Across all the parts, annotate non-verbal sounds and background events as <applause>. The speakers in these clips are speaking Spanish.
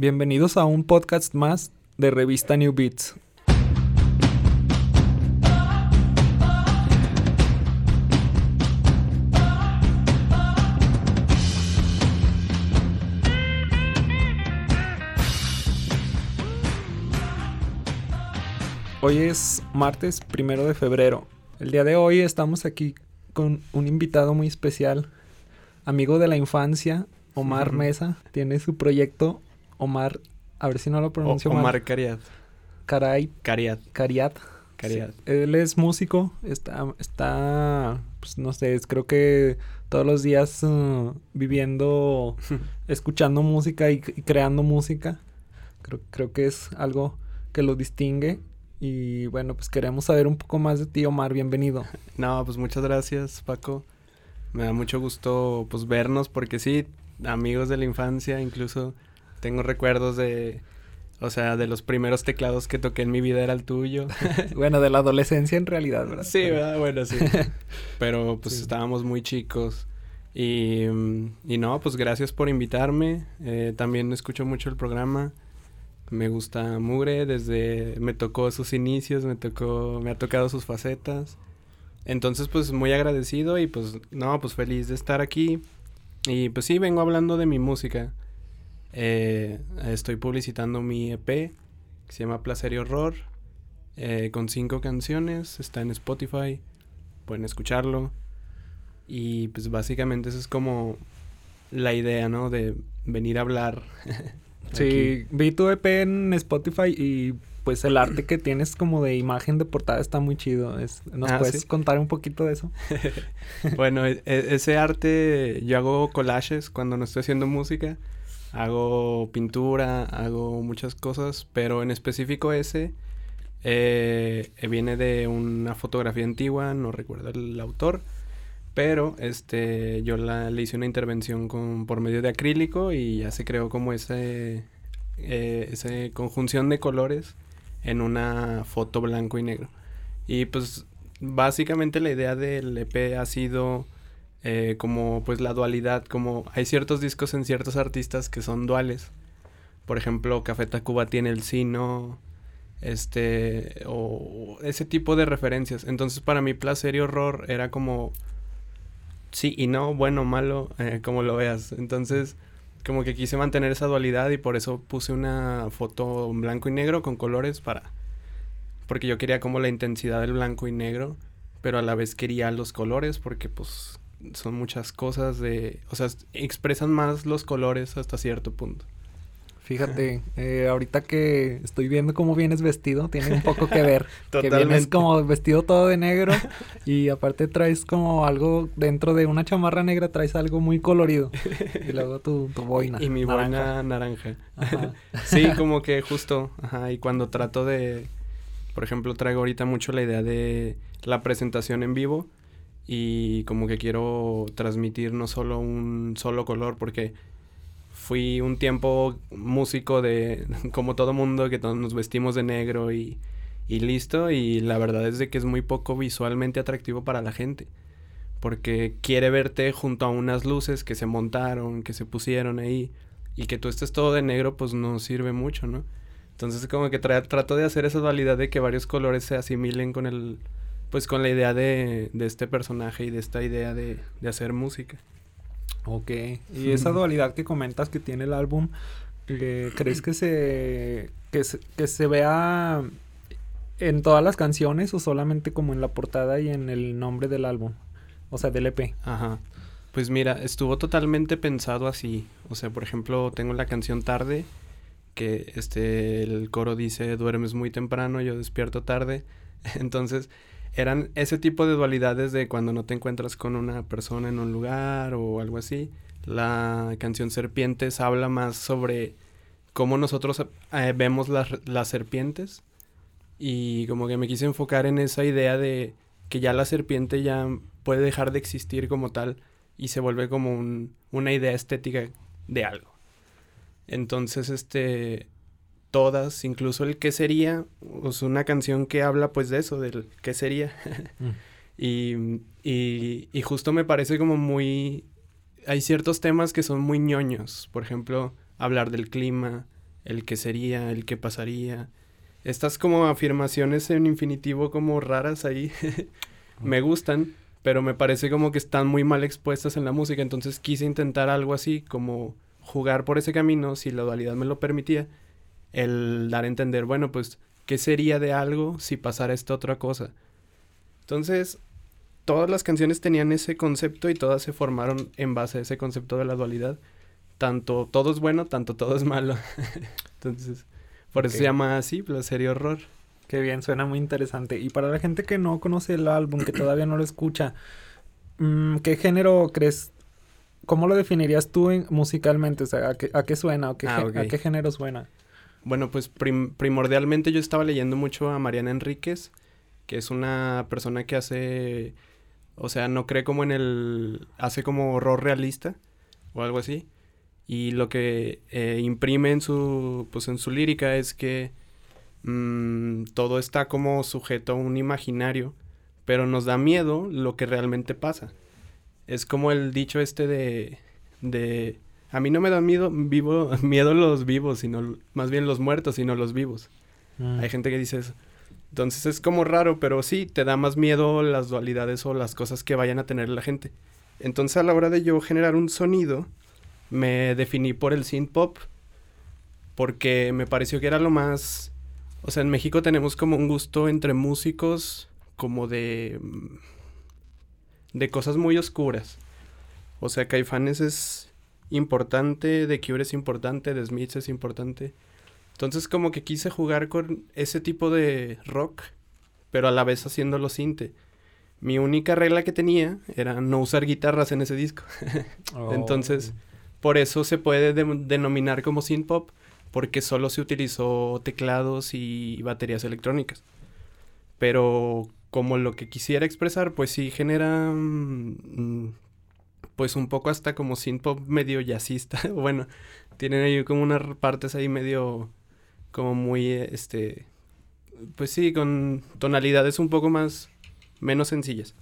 Bienvenidos a un podcast más de revista New Beats. Hoy es martes primero de febrero. El día de hoy estamos aquí con un invitado muy especial, amigo de la infancia, Omar Mesa. Tiene su proyecto Omar, a ver si no lo pronuncio mal. Omar Cariat. Caray. Cariat. Cariat. Cariat. Sí, Él es músico, está, está, pues no sé, es- creo que todos los días uh, viviendo, <laughs> escuchando música y, y creando música. Creo, creo que es algo que lo distingue. Y bueno, pues queremos saber un poco más de ti, Omar. Bienvenido. <laughs> No, pues muchas gracias, Paco. Me da mucho gusto, pues, vernos porque sí, amigos de la infancia, incluso tengo recuerdos de, o sea, de los primeros teclados que toqué en mi vida era el tuyo. <laughs> bueno, de la adolescencia en realidad, ¿verdad? Sí, ¿verdad? Bueno, sí. <laughs> Pero pues Sí. estábamos muy chicos. Y, y no, pues gracias por invitarme. Eh, también escucho mucho el programa. Me gusta Mugre, desde me tocó sus inicios, me tocó, me ha tocado sus facetas. Entonces, pues muy agradecido y pues no, pues feliz de estar aquí. Y pues sí, vengo hablando de mi música. Eh, estoy publicitando mi EP que se llama Placer y Horror eh, con cinco canciones. Está en Spotify. Pueden escucharlo. Y pues básicamente esa es como la idea, ¿no? De venir a hablar. <laughs> Sí, vi tu EP en Spotify y pues el arte que tienes como de imagen de portada está muy chido. Es- ¿Nos Ah, puedes ¿sí? contar un poquito de eso? <laughs> Bueno, e- e- ese arte, yo hago collages cuando no estoy haciendo música. Hago pintura, hago muchas cosas, pero en específico ese eh, viene de una fotografía antigua, no recuerdo el autor, pero este yo le hice una intervención con, por medio de acrílico y ya se creó como ese, eh, ese conjunción de colores en una foto blanco y negro. Y pues básicamente la idea del EP ha sido eh, como pues la dualidad, como hay ciertos discos en ciertos artistas que son duales. Por ejemplo, Café Tacuba tiene el sino, este, o ese tipo de referencias. Entonces para mí placer y horror era como sí y no, bueno, malo, eh, como lo veas. Entonces como que quise mantener esa dualidad y por eso puse una foto en blanco y negro con colores para porque yo quería como la intensidad del blanco y negro, pero a la vez quería los colores porque pues son muchas cosas de, o sea, expresan más los colores hasta cierto punto. Fíjate, <laughs> eh, ahorita que estoy viendo cómo vienes vestido, tiene un poco que ver. <laughs> Que vienes Totalmente. como vestido todo de negro y aparte traes como algo dentro de una chamarra negra, traes algo muy colorido. Y luego tu, tu boina. y mi naranja. buena naranja. Ajá. <laughs> Sí, como que justo, ajá, y cuando trato de, por ejemplo, traigo ahorita mucho la idea de la presentación en vivo y como que quiero transmitir no solo un solo color, porque fui un tiempo músico de, <laughs> como todo mundo, que todos nos vestimos de negro y, y listo, y la verdad es de que es muy poco visualmente atractivo para la gente. Porque quiere verte junto a unas luces que se montaron, que se pusieron ahí, y que tú estés todo de negro, pues no sirve mucho, ¿no? Entonces como que tra- trato de hacer esa dualidad de que varios colores se asimilen con el, pues con la idea de, de este personaje y de esta idea de, de hacer música. Ok. Y esa dualidad que comentas que tiene el álbum, <clears throat> ¿crees que se, que se que se vea en todas las canciones o solamente como en la portada y en el nombre del álbum? O sea, del EP. Ajá. Pues mira, estuvo totalmente pensado así. O sea, por ejemplo, tengo la canción Tarde, que este, el coro dice, duermes muy temprano, yo despierto tarde. <laughs> Entonces, eran ese tipo de dualidades de cuando no te encuentras con una persona en un lugar o algo así. La canción Serpientes habla más sobre cómo nosotros eh, vemos las, las serpientes. Y como que me quise enfocar en esa idea de que ya la serpiente ya puede dejar de existir como tal y se vuelve como un- una idea estética de algo. Entonces, este, todas, incluso el qué sería, es una canción que habla pues de eso, del qué sería. <laughs> y, y, y justo me parece como muy... Hay ciertos temas que son muy ñoños, por ejemplo, hablar del clima, el que sería, el que pasaría. Estas como afirmaciones en infinitivo como raras ahí <laughs> me gustan, pero me parece como que están muy mal expuestas en la música, entonces quise intentar algo así como jugar por ese camino, si la dualidad me lo permitía, el dar a entender, bueno, pues, ¿qué sería de algo si pasara esta otra cosa? Entonces, todas las canciones tenían ese concepto y todas se formaron en base a ese concepto de la dualidad. Tanto todo es bueno, tanto todo es malo. <laughs> Entonces, por eso se llama así, la serie horror. Qué bien, suena muy interesante. Y para la gente que no conoce el álbum, que todavía no lo escucha, mm, ¿qué género crees ¿Cómo lo definirías tú musicalmente? O sea, ¿a qué, suena? ¿A qué, ah, ¿A qué género suena? Bueno, pues primordialmente yo estaba leyendo mucho a Mariana Enríquez, que es una persona que hace, o sea, no cree como en el, hace como horror realista o algo así. Y lo que eh, imprime en su, pues en su lírica es que mm, todo está como sujeto a un imaginario, pero nos da miedo lo que realmente pasa. Es como el dicho este de, de a mí no me da miedo, vivo, <laughs> miedo los vivos, sino más bien los muertos, sino los vivos. Mm. Hay gente que dice eso. Entonces es como raro, pero sí, te da más miedo las dualidades o las cosas que vayan a tener la gente. Entonces a la hora de yo generar un sonido, me definí por el synth pop, porque me pareció que era lo más... O sea, en México tenemos como un gusto entre músicos como de de cosas muy oscuras. O sea, Caifanes es importante, The Cure es importante, The Smiths es importante. Entonces como que quise jugar con ese tipo de rock, pero a la vez haciéndolo cinte. Mi única regla que tenía era no usar guitarras en ese disco. <laughs> Oh. Entonces, por eso se puede denominar como synth pop, porque solo se utilizó teclados y baterías electrónicas. Pero como lo que quisiera expresar, pues sí genera mm, pues un poco hasta como synth pop medio jazzista. <laughs> bueno, tienen ahí como unas partes ahí medio como muy este pues sí, con tonalidades un poco más menos sencillas.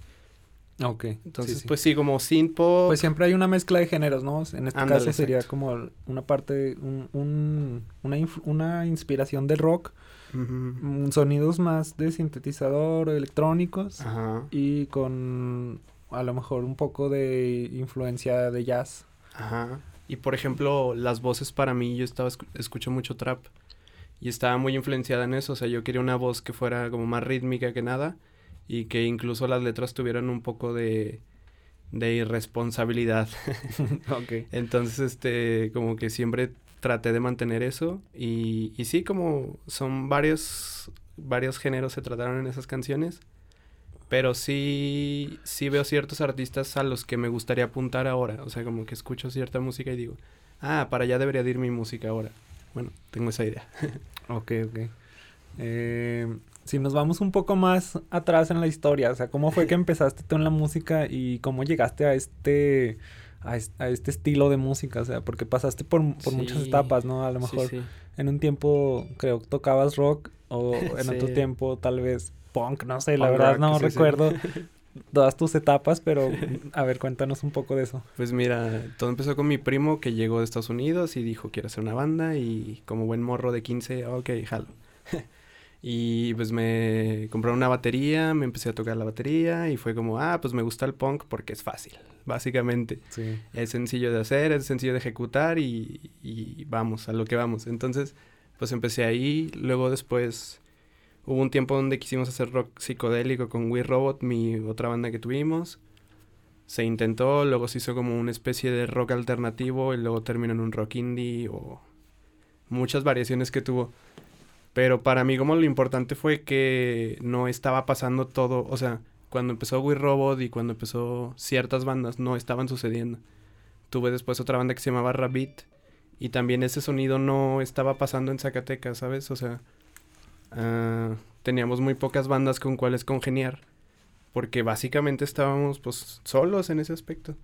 Ok. Entonces, pues sí, como synth pop. Pues siempre hay una mezcla de géneros, ¿no? En este caso sería como una parte, un, un, una, una inspiración de rock Mm, sonidos más de sintetizador electrónicos y con a lo mejor un poco de influencia de jazz. Ajá. Y por ejemplo, las voces para mí, yo estaba escucho mucho trap y estaba muy influenciada en eso, o sea, yo quería una voz que fuera como más rítmica que nada y que incluso las letras tuvieran un poco de de irresponsabilidad. <laughs> <laughs> okay. Entonces, este, como que siempre traté de mantener eso y, y sí, como son varios, varios géneros se trataron en esas canciones, pero sí, sí veo ciertos artistas a los que me gustaría apuntar ahora, o sea, como que escucho cierta música y digo, ah, para allá debería ir mi música ahora. Bueno, tengo esa idea. <laughs> ok, ok. Eh, si nos vamos un poco más atrás en la historia, o sea, ¿cómo fue que <laughs> empezaste tú en la música y cómo llegaste a este a, este estilo de música, o sea, porque pasaste por, muchas etapas, ¿no? A lo mejor en un tiempo creo que tocabas rock o en <laughs> otro tiempo tal vez punk, no sé, la verdad no recuerdo <laughs> todas tus etapas, pero a ver, cuéntanos un poco de eso. Pues mira, todo empezó con mi primo que llegó de Estados Unidos y dijo, quiero hacer una banda y como buen morro de 15, ok, jalo. <laughs> Y pues me compraron una batería, me empecé a tocar la batería y fue como, ah, pues me gusta el punk porque es fácil, <laughs> básicamente. Sí. Es sencillo de hacer, es sencillo de ejecutar y, y vamos, a lo que vamos. Entonces, pues empecé ahí, luego después hubo un tiempo donde quisimos hacer rock psicodélico con We Robot, mi otra banda que tuvimos. Se intentó, luego se hizo como una especie de rock alternativo y luego terminó en un rock indie o muchas variaciones que tuvo. Pero para mí como lo importante fue que no estaba pasando todo, o sea, cuando empezó We Robot y cuando empezó ciertas bandas no estaban sucediendo. Tuve después otra banda que se llamaba Rabbit y también ese sonido no estaba pasando en Zacatecas, ¿sabes? O sea, uh, teníamos muy pocas bandas con cuales congeniar porque básicamente estábamos pues solos en ese aspecto.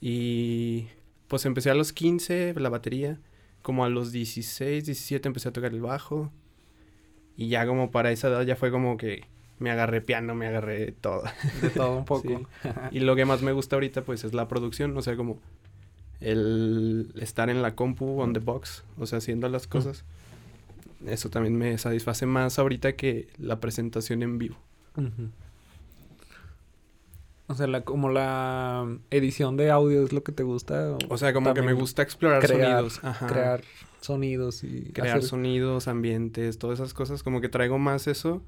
Y pues empecé a los 15 la batería, como a los 16, 17 empecé a tocar el bajo y ya como para esa edad ya fue como que me agarré piano, me agarré todo. De todo un <laughs> poco. y lo que más me gusta ahorita pues es la producción, o sea, como el estar en la compu on the box, o sea, haciendo las cosas. Eso también me satisface más ahorita que la presentación en vivo. O sea, la, como la edición de audio es lo que te gusta. O, sea, como que me gusta explorar sonidos. Crear sonidos y... Crear sonidos, ambientes, todas esas cosas. Como que traigo más eso.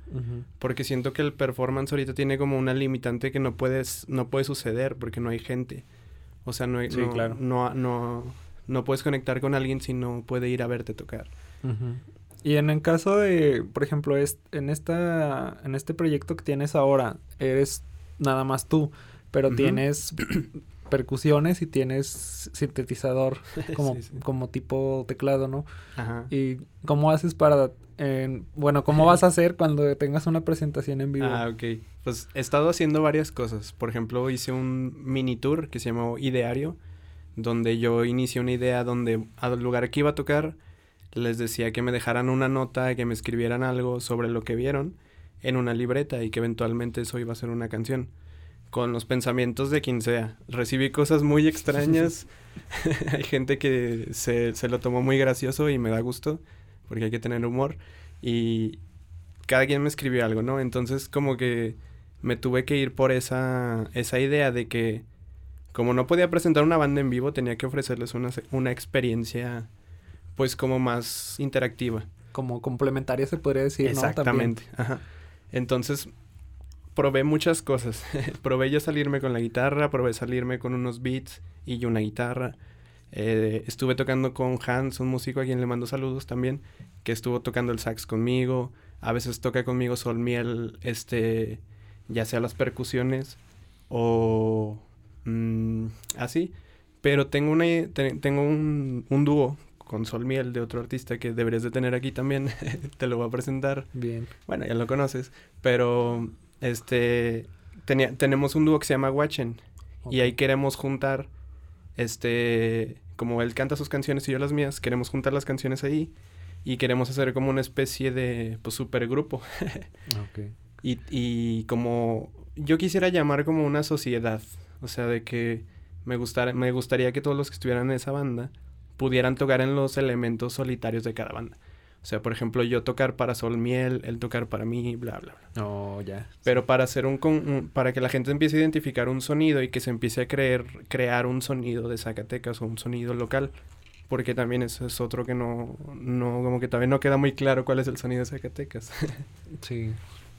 Porque siento que el performance ahorita tiene como una limitante que no puedes... No puede suceder porque no hay gente. O sea, no hay... no, claro. no, no, no, puedes conectar con alguien si no puede ir a verte tocar. Y en el caso de, por ejemplo, es, en, esta, en este proyecto que tienes ahora, eres nada más tú, pero tienes <clears throat> percusiones y tienes sintetizador <laughs> como, como tipo teclado, ¿no? Ajá. ¿Y cómo haces para, bueno, cómo vas a hacer cuando tengas una presentación en vivo? Ah, ok. Pues he estado haciendo varias cosas. Por ejemplo, hice un mini tour que se llamó Ideario, donde yo inicié una idea donde al lugar que iba a tocar les decía que me dejaran una nota, que me escribieran algo sobre lo que vieron en una libreta y que eventualmente eso iba a ser una canción. Con los pensamientos de quien sea. Recibí cosas muy <laughs> extrañas. <laughs> hay gente que se, se lo tomó muy gracioso y me da gusto, porque hay que tener humor. Y cada quien me escribió algo, ¿no? Entonces como que me tuve que ir por esa, esa idea de que como no podía presentar una banda en vivo, tenía que ofrecerles una, una experiencia pues como más interactiva. Como complementaria se podría decir, Exactamente, ajá. Entonces, probé muchas cosas. <laughs> probé yo salirme con la guitarra, probé salirme con unos beats y una guitarra. Eh, estuve tocando con Hans, un músico a quien le mando saludos también, que estuvo tocando el sax conmigo. A veces toca conmigo Sol Miel, este, ya sea las percusiones o mm, así. Pero tengo, una, tengo un, un dúo con Sol Miel de otro artista que deberías de tener aquí también. <laughs> Te lo voy a presentar. Bien. Bueno, ya lo conoces. Pero este tenía, tenemos un dúo que se llama Watchen. Y ahí queremos juntar. Este. Como él canta sus canciones y yo las mías, queremos juntar las canciones ahí. Y queremos hacer como una especie de pues supergrupo. <laughs> okay. y, y como yo quisiera llamar como una sociedad. O sea, de que me, gustara, me gustaría que todos los que estuvieran en esa banda pudieran tocar en los elementos solitarios de cada banda. O sea, por ejemplo, yo tocar para Sol Miel, él tocar para mí, bla, bla, bla. Oh, ya. Pero para hacer un, para que la gente empiece a identificar un sonido y que se empiece a creer, crear un sonido de Zacatecas o un sonido local. Porque también eso es otro que no, no, como que también no queda muy claro cuál es el sonido de Zacatecas. <laughs> sí.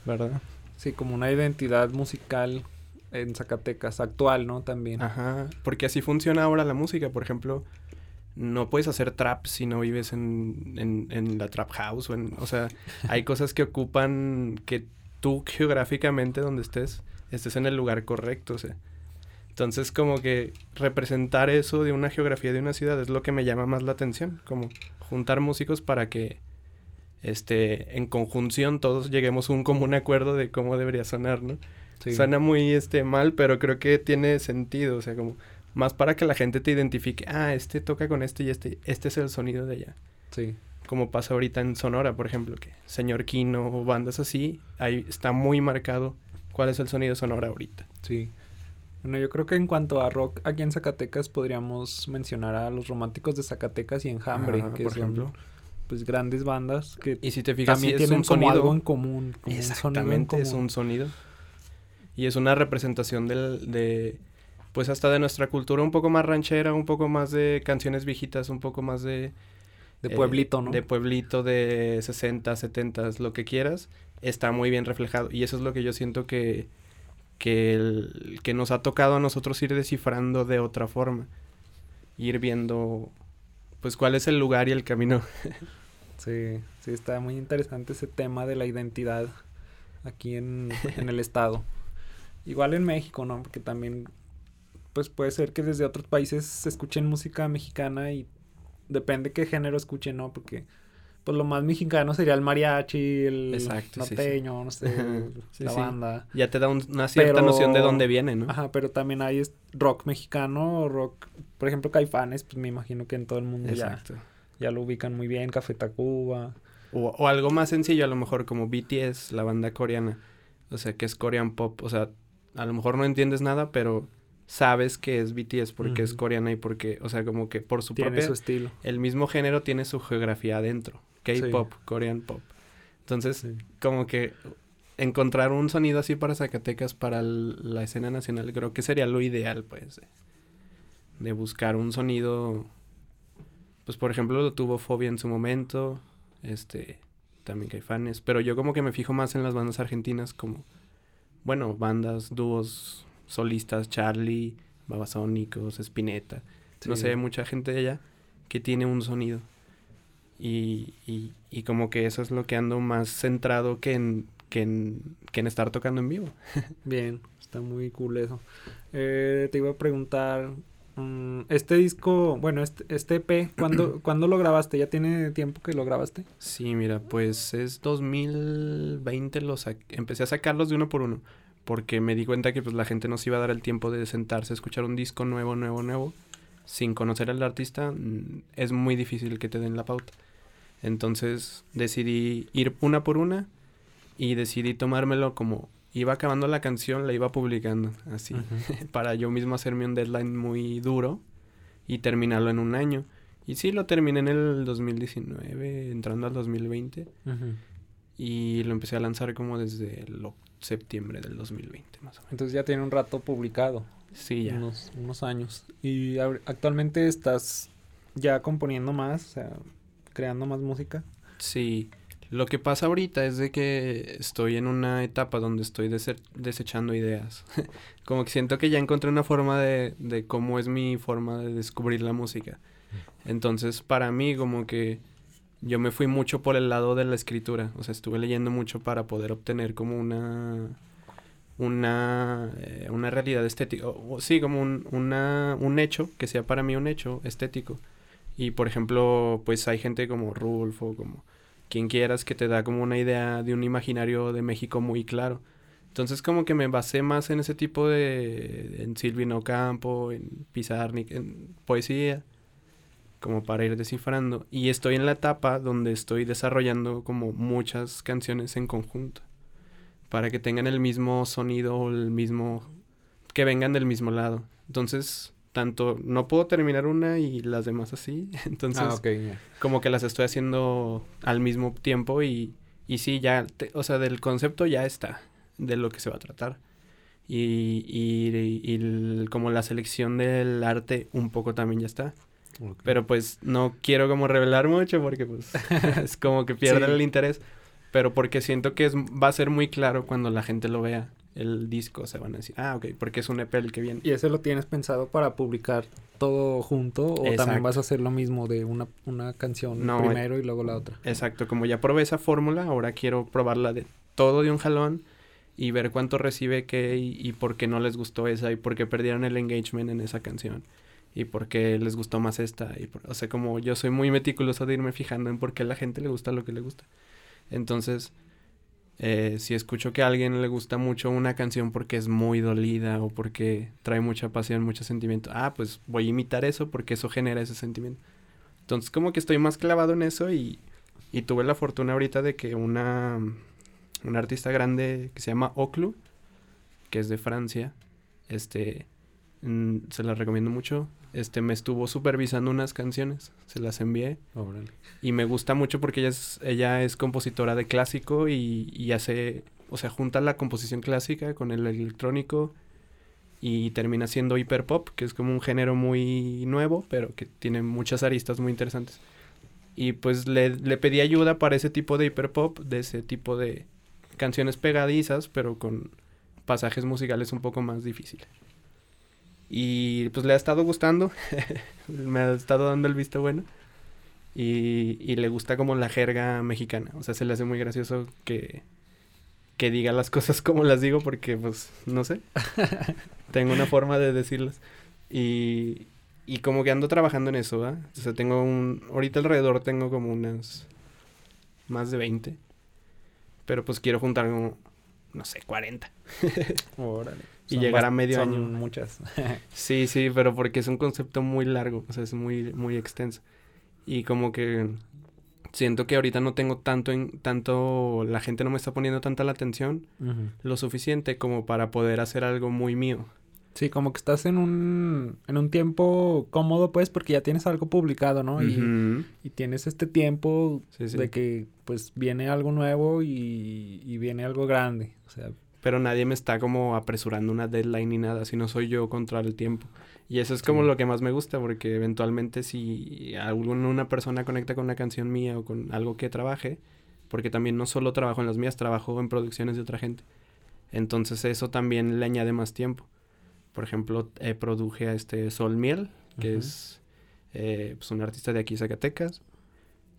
¿Verdad? Sí, como una identidad musical en Zacatecas actual, ¿no? También. Ajá. Porque así funciona ahora la música. Por ejemplo, no puedes hacer trap si no vives en, en, en la trap house. O, en, o sea, <laughs> hay cosas que ocupan que tú geográficamente donde estés, estés en el lugar correcto. O sea. Entonces, como que representar eso de una geografía de una ciudad es lo que me llama más la atención. Como juntar músicos para que este, en conjunción todos lleguemos a un común acuerdo de cómo debería sonar, ¿no? Suena muy este, mal, pero creo que tiene sentido. O sea, como más para que la gente te identifique, ah, este toca con este y este, este es el sonido de allá. Sí. Como pasa ahorita en Sonora, por ejemplo, que Señor Kino o bandas así, ahí está muy marcado cuál es el sonido de Sonora ahorita. Sí. Bueno, yo creo que en cuanto a rock aquí en Zacatecas podríamos mencionar a los románticos de Zacatecas y Enjambre, que por ejemplo pues grandes bandas que y si te fijas también tienen como algo en común exactamente es un sonido y es una representación del, de pues hasta de nuestra cultura un poco más ranchera, un poco más de canciones viejitas, un poco más de... De pueblito, ¿no? De pueblito, de 60, 70, lo que quieras, está muy bien reflejado. Y eso es lo que yo siento que, que, que nos ha tocado a nosotros ir descifrando de otra forma. Ir viendo, pues, cuál es el lugar y el camino. <laughs> sí, sí, está muy interesante ese tema de la identidad aquí en, en el estado. Igual en México, ¿no? Porque también pues puede ser que desde otros países se escuchen música mexicana y depende qué género escuchen, ¿no? Porque pues lo más mexicano sería el mariachi, el Exacto, norteño, no sé, <laughs> la banda. Ya te da una cierta noción de dónde viene, ¿no? Ajá, pero también hay rock mexicano, rock, por ejemplo, Caifanes, pues me imagino que en todo el mundo ya, ya lo ubican muy bien, Café Tacuba. O, o algo más sencillo, a lo mejor como BTS, la banda coreana. O sea, que es Korean Pop. O sea, a lo mejor no entiendes nada, pero sabes que es BTS porque es coreana y porque, o sea, como que por su Tiene propia... su estilo. El mismo género tiene su geografía adentro. K-pop, Korean pop. Entonces, Sí. como que encontrar un sonido así para Zacatecas, para el- la escena nacional, creo que sería lo ideal, pues, de, de buscar un sonido, pues, por ejemplo, lo tuvo Fobia en su momento, este, también Caifanes, pero yo como que me fijo más en las bandas argentinas como, bueno, bandas, dúos, solistas, Charlie, Babasónicos, Spinetta, no sé, mucha gente de allá que tiene un sonido. Y, y, y como que eso es lo que ando más centrado que en, que en, que en estar tocando en vivo. <laughs> Bien, está muy cool eso. Eh, te iba a preguntar, mm, este disco, bueno, este, este EP, ¿cuándo, <clears throat> ¿cuándo lo grabaste? ¿Ya tiene tiempo que lo grabaste? Sí, mira, pues es 2020, los empecé a sacarlos de uno por uno, porque me di cuenta que pues la gente no se iba a dar el tiempo de sentarse a escuchar un disco nuevo, nuevo, nuevo, sin conocer al artista, mm, es muy difícil que te den la pauta. Entonces decidí ir una por una y decidí tomármelo como iba acabando la canción, la iba publicando, así, <laughs> para yo mismo hacerme un deadline muy duro y terminarlo en un año. Y sí, lo terminé en el 2019, entrando al 2020. Ujú. Y lo empecé a lanzar como desde el septiembre del 2020, más o menos. Entonces ya tiene un rato publicado, Sí, ya. unos, unos años. ¿Y actualmente estás ya componiendo más, o sea, creando más música? Sí. Lo que pasa ahorita es de que estoy en una etapa donde estoy dese- desechando ideas. <laughs> como que siento que ya encontré una forma de, de cómo es mi forma de descubrir la música. Entonces, para mí, como que yo me fui mucho por el lado de la escritura. O sea, estuve leyendo mucho para poder obtener como una una, eh, una realidad estética, o, sí, como un, una, un hecho, que sea para mí un hecho estético. Y por ejemplo, pues hay gente como Rulfo, como quien quieras, que te da como una idea de un imaginario de México muy claro. Entonces como que me basé más en ese tipo de, en Silvino Campo, en Pizarnik, en poesía, como para ir descifrando. Y estoy en la etapa donde estoy desarrollando como muchas canciones en conjunto para que tengan el mismo sonido o el mismo que vengan del mismo lado. Entonces, tanto no puedo terminar una y las demás así, <laughs> entonces ah, como que las estoy haciendo al mismo tiempo y y sí ya, te- o sea, del concepto ya está de lo que se va a tratar. Y, y, y el- como la selección del arte un poco también ya está. Ok. Pero pues no quiero como revelar mucho porque pues <laughs> es como que pierde Sí. el interés. Pero porque siento que es, va a ser muy claro cuando la gente lo vea el disco. O sea, van a decir, ah, ok, porque es un EP el que viene. ¿Y ese lo tienes pensado para publicar todo junto o también vas a hacer lo mismo de una, una canción No, primero y luego la otra? Exacto, como ya probé esa fórmula, ahora quiero probarla de todo de un jalón y ver cuánto recibe qué y, y por qué no les gustó esa y por qué perdieron el engagement en esa canción y por qué les gustó más esta. Y por- o sea, como yo soy muy meticuloso de irme fijando en por qué a la gente le gusta lo que le gusta. Entonces, eh, si escucho que a alguien le gusta mucho una canción porque es muy dolida o porque trae mucha pasión, mucho sentimiento, ah, pues voy a imitar eso porque eso genera ese sentimiento. Entonces, como que estoy más clavado en eso y, y tuve la fortuna ahorita de que una, una artista grande que se llama Oclu, que es de Francia, este, mm, se la recomiendo mucho, este, me estuvo supervisando unas canciones, se las envié Órale. y me gusta mucho porque ella es, ella es compositora de clásico y, y hace, o sea, junta la composición clásica con el electrónico y termina siendo hiperpop, que es como un género muy nuevo, pero que tiene muchas aristas muy interesantes. Y pues le, le pedí ayuda para ese tipo de hiperpop, de ese tipo de canciones pegadizas, pero con pasajes musicales un poco más difíciles. Y pues le ha estado gustando, <laughs> me ha estado dando el visto bueno. Y, y le gusta como la jerga mexicana. O sea, se le hace muy gracioso que, que diga las cosas como las digo porque, pues, no sé. <laughs> tengo una forma de decirlas. Y, y como que ando trabajando en eso, ¿va? O sea, tengo un... Ahorita alrededor tengo como unas... Más de 20. Pero pues quiero juntar como, no sé, 40. <laughs> Órale. Y llegar a medio son año. muchas. <laughs> Sí, sí, pero porque es un concepto muy largo, o sea, es muy, muy extenso. Y como que siento que ahorita no tengo tanto en, tanto, la gente no me está poniendo tanta la atención, Ujú. lo suficiente como para poder hacer algo muy mío. Sí, como que estás en un, en un tiempo cómodo, pues, porque ya tienes algo publicado, ¿no? Y, Ujú. y tienes este tiempo Sí, sí. de que, pues, viene algo nuevo y, y viene algo grande. O sea, Pero nadie me está como apresurando una deadline ni nada, sino soy yo contra el tiempo. Y eso es como Sí. lo que más me gusta, porque eventualmente si alguna una persona conecta con una canción mía o con algo que trabaje, porque también no solo trabajo en las mías, trabajo en producciones de otra gente. Entonces eso también le añade más tiempo. Por ejemplo, eh, produje a este Sol Miel, que Ujú. es eh, pues un artista de aquí, Zacatecas.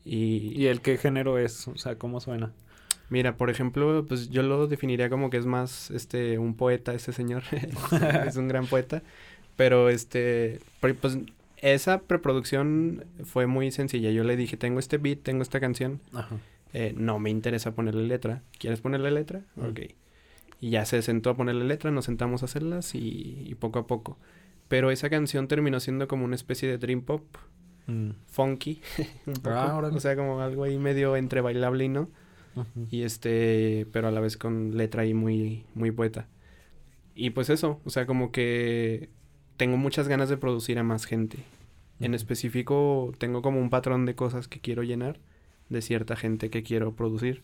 Y, ¿y el qué género es? O sea, ¿cómo suena? Mira, por ejemplo, pues yo lo definiría como que es más este un poeta ese señor. <laughs> es un gran poeta, pero este pues esa preproducción fue muy sencilla. Yo le dije, "Tengo este beat, tengo esta canción, Ajá. eh, no me interesa ponerle letra. ¿Quieres ponerle letra? Mm. Ok. Y ya se sentó a ponerle letra, nos sentamos a hacerlas y, y poco a poco. Pero esa canción terminó siendo como una especie de dream pop Mm. funky, <laughs> un poco. Ah, o sea, como algo ahí medio entre bailable y no. Y este, pero a la vez con letra ahí muy, muy poeta. Y pues eso, o sea, como que tengo muchas ganas de producir a más gente. En específico, tengo como un patrón de cosas que quiero llenar de cierta gente que quiero producir.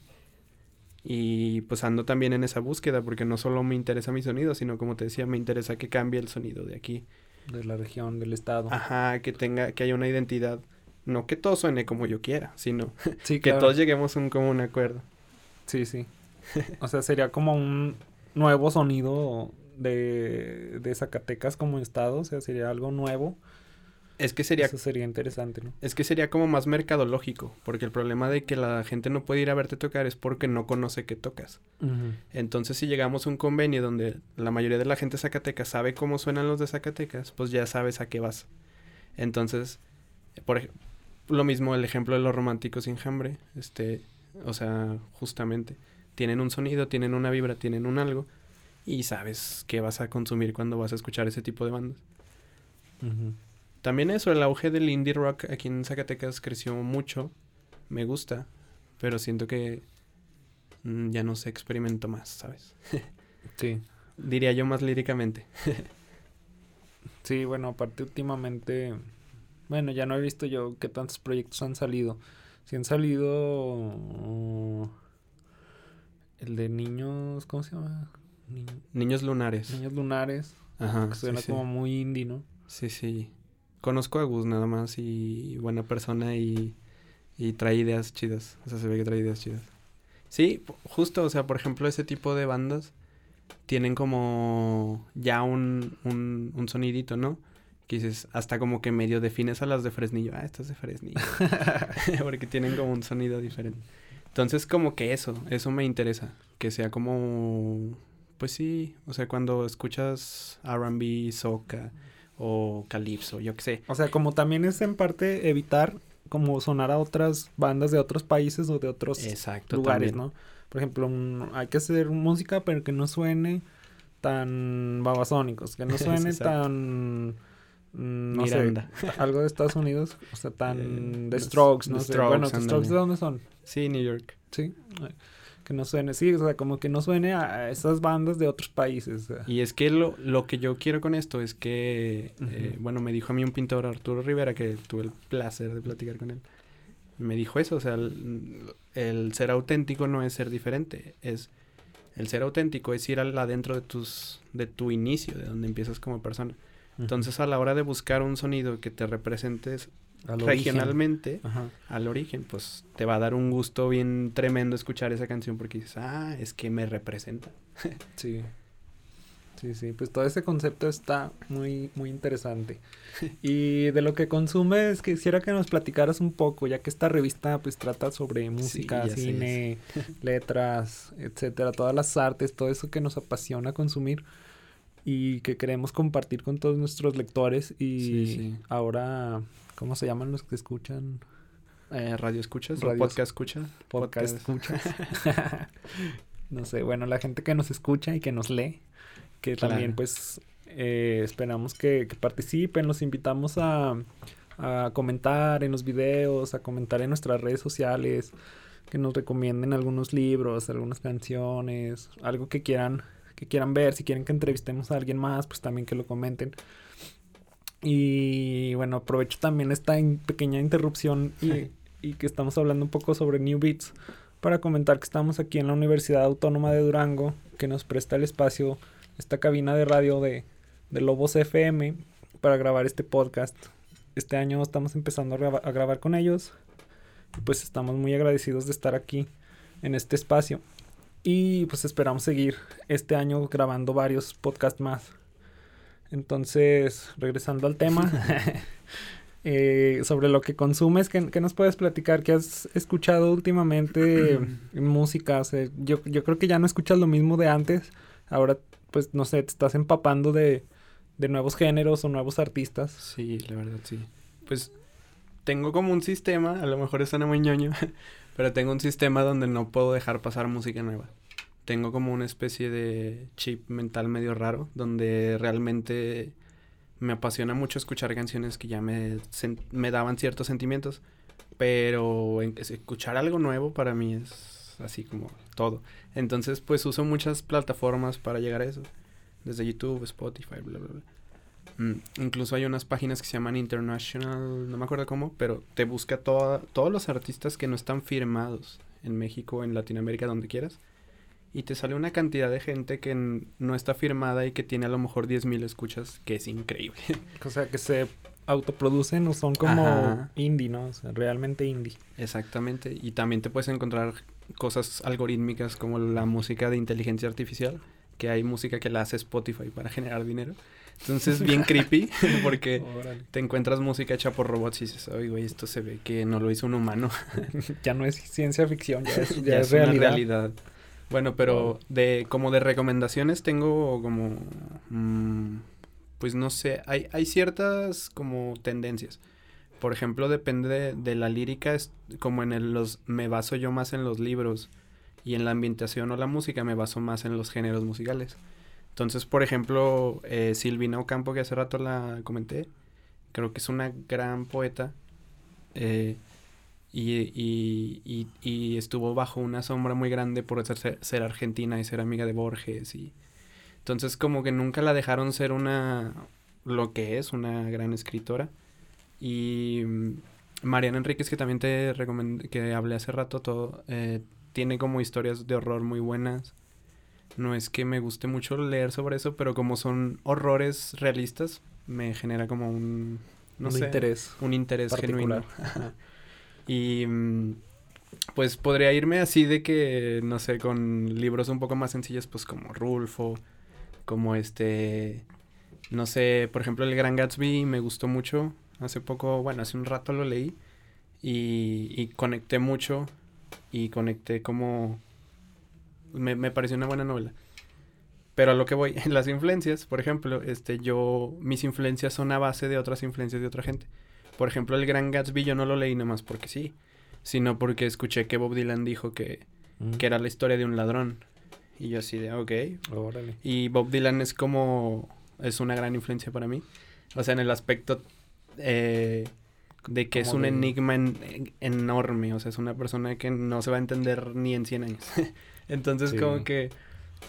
Y pues ando también en esa búsqueda porque no solo me interesa mi sonido, sino como te decía, me interesa que cambie el sonido de aquí. De la región, del estado. Ajá, que tenga, que haya una identidad. No que todo suene como yo quiera, sino <laughs> Sí, que todos lleguemos a un común acuerdo. Sí, sí. <laughs> O sea, sería como un nuevo sonido de, de Zacatecas como estado. O sea, sería algo nuevo. Es que sería Eso sería interesante, ¿no? Es que sería como más mercadológico, porque el problema de que la gente no puede ir a verte tocar es porque no conoce que tocas. Entonces, si llegamos a un convenio donde la mayoría de la gente de Zacatecas sabe cómo suenan los de Zacatecas, pues ya sabes a qué vas. Entonces, por ej- lo mismo el ejemplo de los románticos sin hambre, este, o sea, justamente tienen un sonido, tienen una vibra, tienen un algo y sabes qué vas a consumir cuando vas a escuchar ese tipo de bandas. También eso, el auge del indie rock aquí en Zacatecas creció mucho. Me gusta, pero siento que mm, ya no se experimentó más, ¿sabes? <laughs> Sí. Diría yo más líricamente. <laughs> Sí, bueno, aparte últimamente, bueno, ya no he visto yo qué tantos proyectos han salido. Si han salido uh, el de niños, ¿cómo se llama? Ni- Niños lunares. niños lunares, Ajá. que suena sí. como muy indie, ¿no? sí, sí. Conozco a Gus nada más y buena persona y, y trae ideas chidas. O sea, se ve que trae ideas chidas. Sí, justo, o sea, por ejemplo, ese tipo de bandas tienen como ya un, un, un sonidito, ¿no? Que dices, hasta como que medio defines a las de Fresnillo. Ah, estas de Fresnillo. <laughs> <laughs> Porque tienen como un sonido diferente. Entonces, como que eso, eso me interesa. Que sea como, pues sí, o sea, cuando escuchas R&B, soca o calipso, yo qué sé. O sea, como también es en parte evitar como sonar a otras bandas de otros países o de otros Exacto, lugares, también. ¿no? Por ejemplo, un- hay que hacer música pero que no suene tan babasónicos, que no <laughs> suene tan mm, no sé, <laughs> algo de Estados Unidos, o sea, tan Eh, de los- Strokes, no The sé. Strokes, bueno, ¿The Strokes de dónde son? Sí, New York. Sí. eh, Que no suene, sí, o sea, como que no suene a esas bandas de otros países. Y es que lo, lo que yo quiero con esto es que, eh, bueno, me dijo a mí un pintor, Arturo Rivera, que tuve el placer de platicar con él. Me dijo eso, o sea, el, el ser auténtico no es ser diferente, es el ser auténtico es ir al adentro de tus de tu inicio, de donde empiezas como persona. Entonces, a la hora de buscar un sonido que te representes Al regionalmente al origen, pues te va a dar un gusto bien tremendo escuchar esa canción porque dices, "Ah, es que me representa." <laughs> Sí. Sí, sí, pues todo ese concepto está muy, muy interesante. <laughs> Y de lo que consumes, quisiera que nos platicaras un poco, ya que esta revista pues trata sobre música, cine, letras, etcétera, todas las artes, todo eso que nos apasiona consumir y que queremos compartir con todos nuestros lectores y Sí, sí. ahora, ¿cómo se llaman los que escuchan? Eh, radio escuchas o Radios- podcast escucha. Podcast escuchas. <laughs> no sé, bueno, la gente que nos escucha y que nos lee, que también pues eh, esperamos que, que participen, los invitamos a, a comentar en los videos, a comentar en nuestras redes sociales, que nos recomienden algunos libros, algunas canciones, algo que quieran que quieran ver, si quieren que entrevistemos a alguien más, pues también que lo comenten. Y bueno, aprovecho también esta pequeña interrupción y, y, que estamos hablando un poco sobre New Beats para comentar que estamos aquí en la Universidad Autónoma de Durango, que nos presta el espacio, esta cabina de radio de, de Lobos FM para grabar este podcast. Este año estamos empezando a, grabar con ellos. Y pues estamos muy agradecidos de estar aquí en este espacio. Y pues esperamos seguir este año grabando varios podcasts más. Entonces, regresando al tema, <laughs> <laughs> eh, sobre lo que consumes, ¿qué, nos puedes platicar? ¿Qué has escuchado últimamente <clears throat> en música? yo, yo creo que ya no escuchas lo mismo de antes. Ahora, pues, no sé, te estás empapando de, de nuevos géneros o nuevos artistas. Sí, la verdad, sí. Pues tengo como un sistema, a lo mejor suena muy ñoño, pero tengo un sistema donde no puedo dejar pasar música nueva tengo como una especie de chip mental medio raro, donde realmente me apasiona mucho escuchar canciones que ya me, me daban ciertos sentimientos, pero escuchar algo nuevo para mí es así como todo. Entonces, pues uso muchas plataformas para llegar a eso, desde YouTube, Spotify, bla, bla, bla. Mm, incluso hay unas páginas que se llaman International, no me acuerdo cómo, pero te busca toda, todos los artistas que no están firmados en México, en Latinoamérica, donde quieras y te sale una cantidad de gente que no está firmada y que tiene a lo mejor 10.000 escuchas, que es increíble. <laughs> O sea, que se autoproducen o son como indie, ¿no? O sea, realmente indie. Exactamente. Y también te puedes encontrar cosas algorítmicas como la música de inteligencia artificial, que hay música que la hace Spotify para generar dinero. Entonces, bien <laughs> creepy, porque te encuentras música hecha por robots y dices, oye, güey, esto se ve que no lo hizo un humano. <laughs> ya no es ciencia ficción, ya es, ya es realidad. Bueno, pero de como de recomendaciones tengo como mm, pues no sé, hay, hay ciertas como tendencias. Por ejemplo, depende de, la lírica, es como en los me baso yo más en los libros y en la ambientación o la música me baso más en los géneros musicales. Entonces, por ejemplo, eh, Silvina Ocampo, que hace rato la comenté, creo que es una gran poeta. Eh, y, y, estuvo bajo una sombra muy grande por ser, ser, argentina y ser amiga de Borges y entonces como que nunca la dejaron ser una lo que es una gran escritora y mm, Mariana Enríquez que también te recomendé que hablé hace rato todo eh, tiene como historias de horror muy buenas no es que me guste mucho leer sobre eso pero como son horrores realistas me genera como un no un interés un interés genuino Y mm, pues podría irme así de que, no sé, con libros un poco más sencillos, pues como Rulfo, como este, no sé, por ejemplo, El Gran Gatsby me gustó mucho. Hace poco, bueno, hace un rato lo leí y, y conecté mucho y conecté como... Me, me pareció una buena novela. Pero a lo que voy, <laughs> las influencias, por ejemplo, este, yo, mis influencias son a base de otras influencias de otra gente. Por ejemplo, El Gran Gatsby yo no lo leí nomás porque sí, sino porque escuché que Bob Dylan dijo que, mm. que era la historia de un ladrón. Y yo así de, ok. Órale. Y Bob Dylan es como, es una gran influencia para mí. O sea, en el aspecto eh, de que es un enigma enorme. O sea, es una persona que no se va a entender ni en 100 años. <laughs> Entonces, como que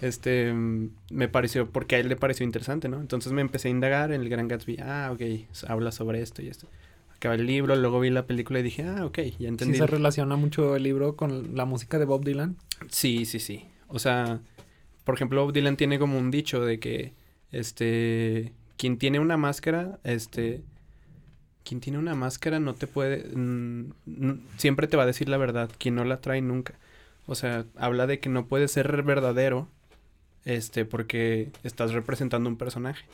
este me pareció porque a él le pareció interesante, ¿no? Entonces me empecé a indagar en el Gran Gatsby, ah, ok, habla sobre esto y esto el libro, luego vi la película y dije, ah, ok, ya entendí. ¿Sí se relaciona mucho el libro con la música de Bob Dylan? Sí, sí, sí. O sea, por ejemplo, Bob Dylan tiene como un dicho de que, este, quien tiene una máscara, este, quien tiene una máscara no te puede, siempre te va a decir la verdad, quien no la trae nunca. O sea, habla de que no puede ser verdadero, este, porque estás representando un personaje.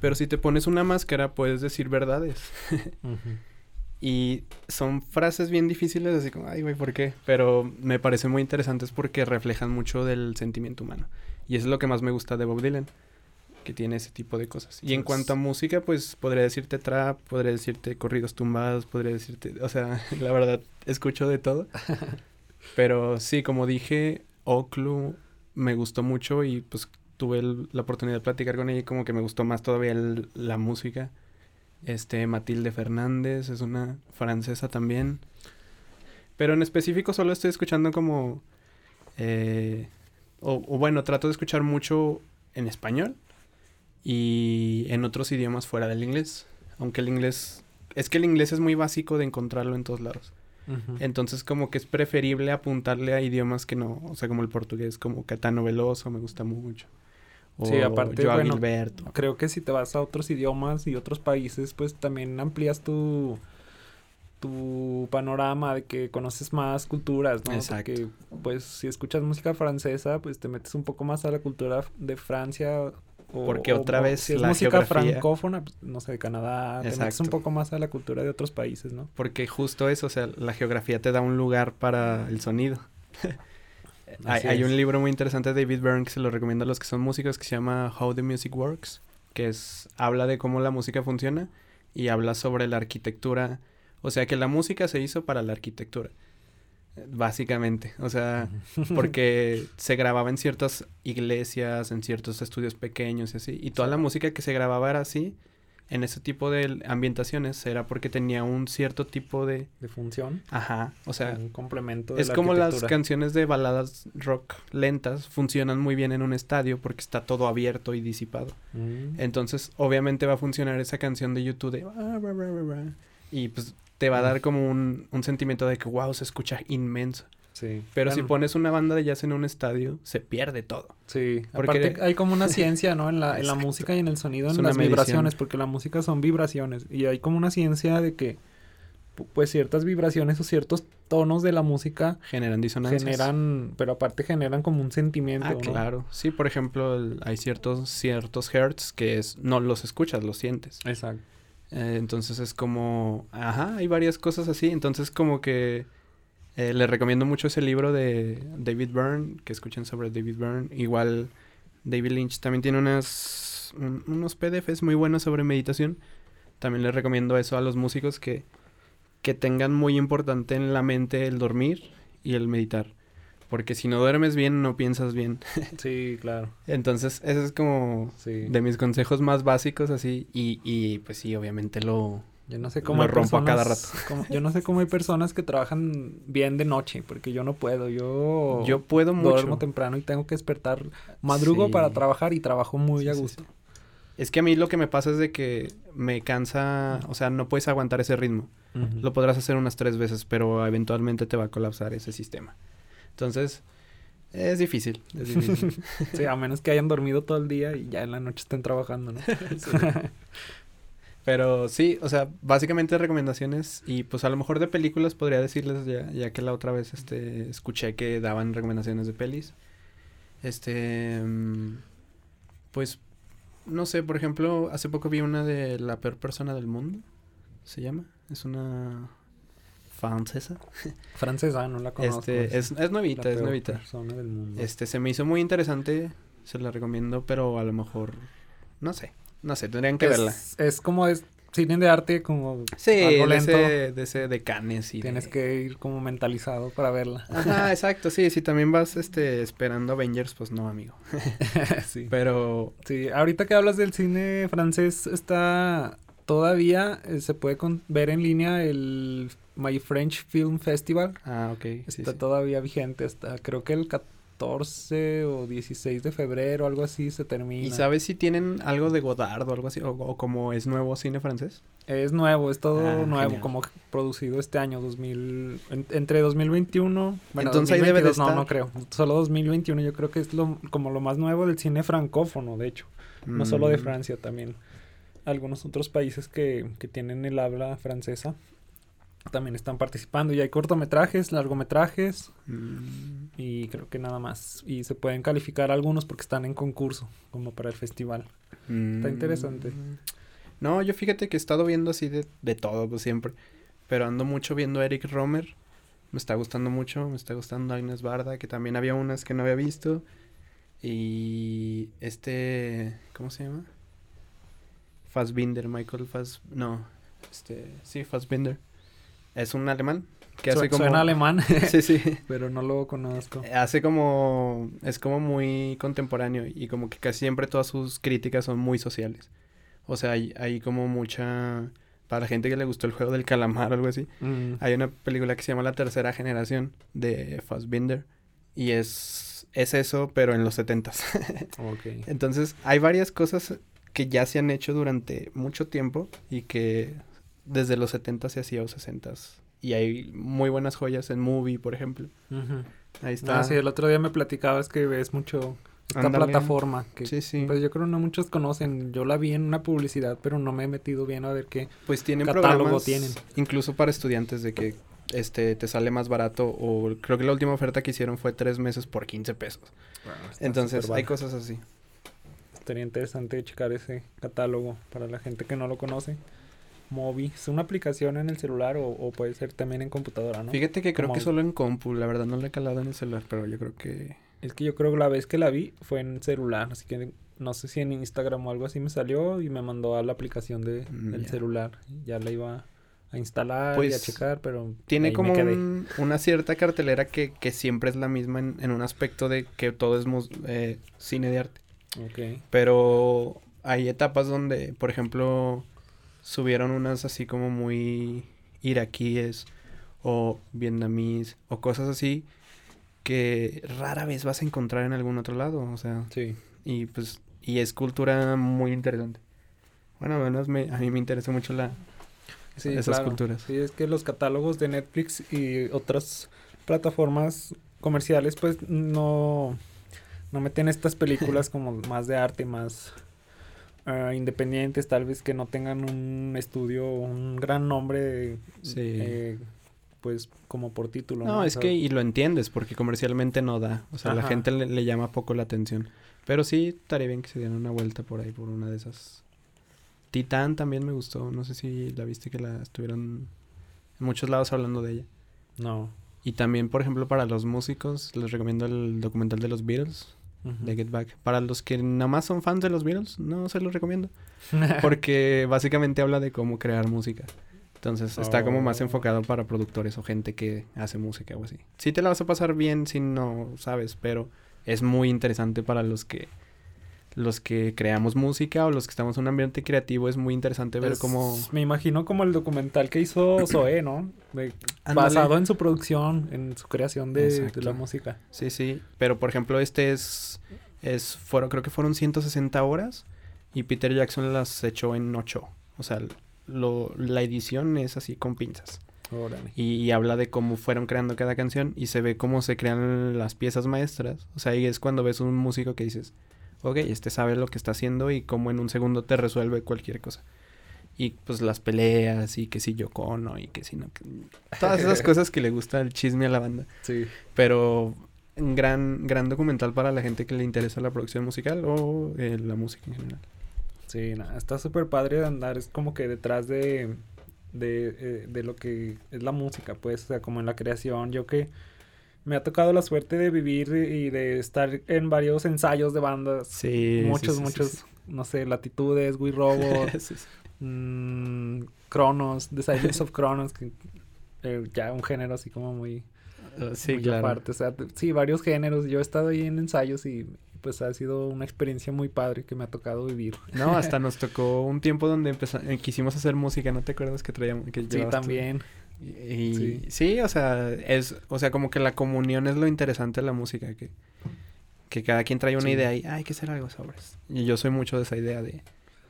Pero si te pones una máscara, puedes decir verdades. <laughs> Y son frases bien difíciles, así como, ay, güey, ¿por qué? Pero me parecen muy interesantes porque reflejan mucho del sentimiento humano. Y eso es lo que más me gusta de Bob Dylan, que tiene ese tipo de cosas. Y en cuanto a música, pues podría decirte trap, podría decirte corridos tumbados, podría decirte, o sea, <laughs> la verdad, escucho de todo. <laughs> Pero sí, como dije, Oclu me gustó mucho y pues tuve la oportunidad de platicar con ella y como que me gustó más todavía la música. Este, Matilde Fernández es una francesa también. Pero en específico solo estoy escuchando como... Eh, o bueno, trato de escuchar mucho en español y en otros idiomas fuera del inglés. Aunque el inglés, es que el inglés es muy básico de encontrarlo en todos lados. Entonces como que es preferible apuntarle a idiomas que no, o sea, como el portugués, como Catano Veloso, me gusta mucho. O Sí, aparte, Joao bueno, Gilberto. Creo que si te vas a otros idiomas y otros países, pues también amplías tu tu panorama de que conoces más culturas, ¿no? Exacto. Porque pues si escuchas música francesa, pues te metes un poco más a la cultura de Francia o, Porque otra o vez si es la música geografía- francófona, pues, no sé, de Canadá, te metes un Exacto. poco más a la cultura de otros países, ¿no? Porque justo eso, o sea, la geografía te da un lugar para el sonido. <laughs> hay, hay un libro muy interesante de David Byrne que se lo recomiendo a los que son músicos que se llama How the Music Works, que es habla de cómo la música funciona y habla sobre la arquitectura, o sea, que la música se hizo para la arquitectura. Básicamente, o sea, <laughs> porque se grababa en ciertas iglesias, en ciertos estudios pequeños y así, y toda la música que se grababa era así, en ese tipo de ambientaciones, era porque tenía un cierto tipo de... de función, Ajá, o sea, un complemento de es la como las canciones de baladas rock lentas funcionan muy bien en un estadio porque está todo abierto y disipado. Mm. Entonces, obviamente va a funcionar esa canción de YouTube de... Y pues te va a dar como un, un sentimiento de que, wow, se escucha inmenso. Sí. Pero si pones una banda de jazz en un estadio, se pierde todo. Sí, porque- aparte hay como una <laughs> ciencia, ¿no? En la, en la música y en el sonido, en las vibraciones, porque la música son vibraciones. Y hay como una ciencia de que, pu- pues, ciertas vibraciones o ciertos tonos de la música Generan disonancias. generan, pero aparte generan como un sentimiento, Ah, ¿no? claro. Sí, por ejemplo, el- hay ciertos, ciertos hertz que es, no los escuchas, los sientes. Exacto. Eh, entonces es como, ajá, hay varias cosas así. Entonces como que eh, le recomiendo mucho ese libro de David Byrne, que escuchen sobre David Byrne. Igual David Lynch también tiene unas, un- unos PDFs muy buenos sobre meditación. También les recomiendo eso a los músicos que, que tengan muy importante en la mente el dormir y el meditar. Porque si no duermes bien, no piensas bien. <laughs> Sí, claro. Entonces, ese es como Sí. de mis consejos más básicos así. Y, y pues sí, obviamente lo, Yo no sé cómo Lo hay rompo a cada cómo- yo no sé cómo hay personas que trabajan bien de noche, porque yo no puedo. Yo, Yo puedo mucho. duermo temprano y tengo que despertar. Madrugo Sí. para trabajar y trabajo muy Sí, a sí, gusto. Es que a mí lo que me pasa es de que me cansa, o sea, no puedes aguantar ese ritmo. Lo podrás hacer unas tres veces, pero eventualmente te va a colapsar ese sistema. Entonces, es difícil. Es difícil. <laughs> Sí, a menos que hayan dormido todo el día y ya en la noche estén trabajando, ¿no? <laughs> <laughs> pero sí, o sea, básicamente recomendaciones y pues a lo mejor de películas podría decirles ya, ya que la otra vez este escuché que daban recomendaciones de pelis. Este mm, pues no sé, por ejemplo, hace poco vi una de La peor persona del mundo. Se llama, es una francesa. Francesa, no la conozco. Este, es, es nuevita, la es del mundo. Este, se me hizo muy interesante, se la recomiendo, pero a lo mejor, no sé, no sé, tendrían que es, verla. es como es cine de arte, como Sí, algo de lento. ese, de ese de Cannes y tienes de- que ir como mentalizado para verla. Ajá, <laughs> exacto, sí, si también vas, este, esperando Avengers, pues no, amigo. <laughs> sí. Pero, Sí, ahorita que hablas del cine francés, está todavía eh, se puede con- ver en línea el My French Film Festival. ah, ok, sí, Está sí. todavía vigente hasta creo que el 14 o 16 de febrero, algo así se termina. ¿Y sabes si tienen algo de Godard o algo así? O, o como es nuevo cine francés. Es nuevo, es todo Ah, nuevo, genial. como producido este año, 2000, en- entre 2021, bueno, Entonces ahí debe de 2022, no, no estar. creo, solo 2021, yo creo que es lo, como lo más nuevo del cine francófono, de hecho, no solo de Mm, Francia, también algunos otros países que, que tienen el habla francesa también están participando y hay cortometrajes, largometrajes mm, y creo que nada más, y se pueden calificar algunos porque están en concurso, como para el festival. mm. interesante. No, yo fíjate que he estado viendo así de, de todo, pues siempre. Pero ando mucho viendo a Eric Romer. Me está gustando mucho. Me está gustando Agnes Barda, que también había unas que no había visto. Y este. ¿Cómo se llama? Fassbinder, Michael Fass. No, este. Sí, Fassbinder. Es un alemán que hace Su- como. Suena alemán, <laughs> Sí, sí. <laughs> pero no lo conozco. Hace como. Es como muy contemporáneo y como que casi siempre todas sus críticas son muy sociales. O sea, hay, hay como mucha. Para la gente que le gustó el juego del calamar o algo así. Mm. Hay una película que se llama La Tercera Generación de Fassbinder. y es, es eso, pero en los setentas. <laughs> Ok. Entonces, hay varias cosas que ya se han hecho durante mucho tiempo y que desde los 70 se hacía o 60 y hay muy buenas joyas en Movie, por ejemplo. Ahí está. Ah, sí, el otro día me platicabas que ves mucho esta plataforma. Que, Sí, sí. Pues yo creo que no muchos conocen. Yo la vi en una publicidad, pero no me he metido bien a ver qué. Pues tienen catálogo tienen. incluso para estudiantes de que este te sale más barato o creo que la última oferta que hicieron fue tres meses por 15 pesos. Entonces hay cosas así. Estaría interesante checar ese catálogo para la gente que no lo conoce. Mobi, ¿es una aplicación en el celular o, o puede ser también en computadora, no? Fíjate que creo Como- que solo en compu, la verdad no le he calado en el celular, pero yo creo que Es que yo creo que la vez que la vi fue en celular, así que no sé si en Instagram o algo así me salió y me mandó a la aplicación de, Mm, del celular. Ya la iba a instalar y a Pues, checar, pero tiene como un- una cierta cartelera que, que siempre es la misma en, en un aspecto de que todo es eh, cine de arte. Ok. Pero hay etapas donde, por ejemplo, subieron unas así como muy iraquíes o vietnamíes o cosas así que rara vez vas a encontrar en algún otro lado, o sea, Sí. y pues y es cultura muy interesante. Bueno, al menos me, a mí me interesa mucho la Sí, esas claro. culturas. Sí, es que los catálogos de Netflix y otras plataformas comerciales, pues no, no meten estas películas <laughs> como más de arte, más ah, independientes, tal vez que no tengan un estudio, un gran nombre, Sí. eh, pues como por título. No, es que y lo entiendes porque comercialmente no da, o sea, la gente le, le llama poco la atención. Pero sí estaría bien que se dieran una vuelta por ahí por una de esas. Titán también me gustó, no sé si la viste que la estuvieron en muchos lados hablando de ella. No. Y también, por ejemplo, para los músicos, les recomiendo el documental de los Beatles, De Get Back. Para los que nada más son fans de los Beatles, no se los recomiendo. <laughs> Porque básicamente habla de cómo crear música. Entonces está como más Oh. enfocado para productores o gente que hace música o así. Sí te la vas a pasar bien si no sabes, pero es muy interesante para los que los que creamos música o los que estamos en un ambiente creativo es muy interesante ver Es- cómo Me imagino como el documental que hizo Zoé, ¿no? De- basado en su producción, en su creación de, la música. Sí, sí, pero por ejemplo este es es fueron creo que fueron 160 horas y Peter Jackson las echó en 8. O sea, lo, la edición es así con pinzas. Órale. Y, y habla de cómo fueron creando cada canción y se ve cómo se crean las piezas maestras. O sea, ahí es cuando ves un músico que dices, ok, este sabe lo que está haciendo y cómo en un segundo te resuelve cualquier cosa. Y pues las peleas y que si Yoko Ono y que si no. que- <laughs> Todas esas cosas que le gusta el chisme a la banda. Sí. Pero un gran, gran documental para la gente que le interesa la producción musical o eh, la música en general. Sí, nada, está súper padre de andar, es como que detrás de, de, eh, de lo que es la música, pues, o sea, como en la creación, yo que me ha tocado la suerte de vivir y de estar en varios ensayos de bandas, Sí. muchos, sí, sí, muchos, sí, no sé, Latitudes, We Robot, <laughs> sí, sí. mm, Cronos, The Silence of Cronos, que eh, ya un género así como muy, Uh, sí, muy claro. aparte, o sea, t- sí, varios géneros, yo he estado ahí en ensayos y pues ha sido una experiencia muy padre que me ha tocado vivir. No, hasta <laughs> nos tocó un tiempo donde empeza- eh, quisimos hacer música, ¿no te acuerdas que traíamos? Que Sí, tú? Y, Sí. sí. o sea, es, o sea, como que la comunión es lo interesante de la música, que, que cada quien trae una Sí. idea y "Ah, hay que hacer algo sobres. Y yo soy mucho de esa idea de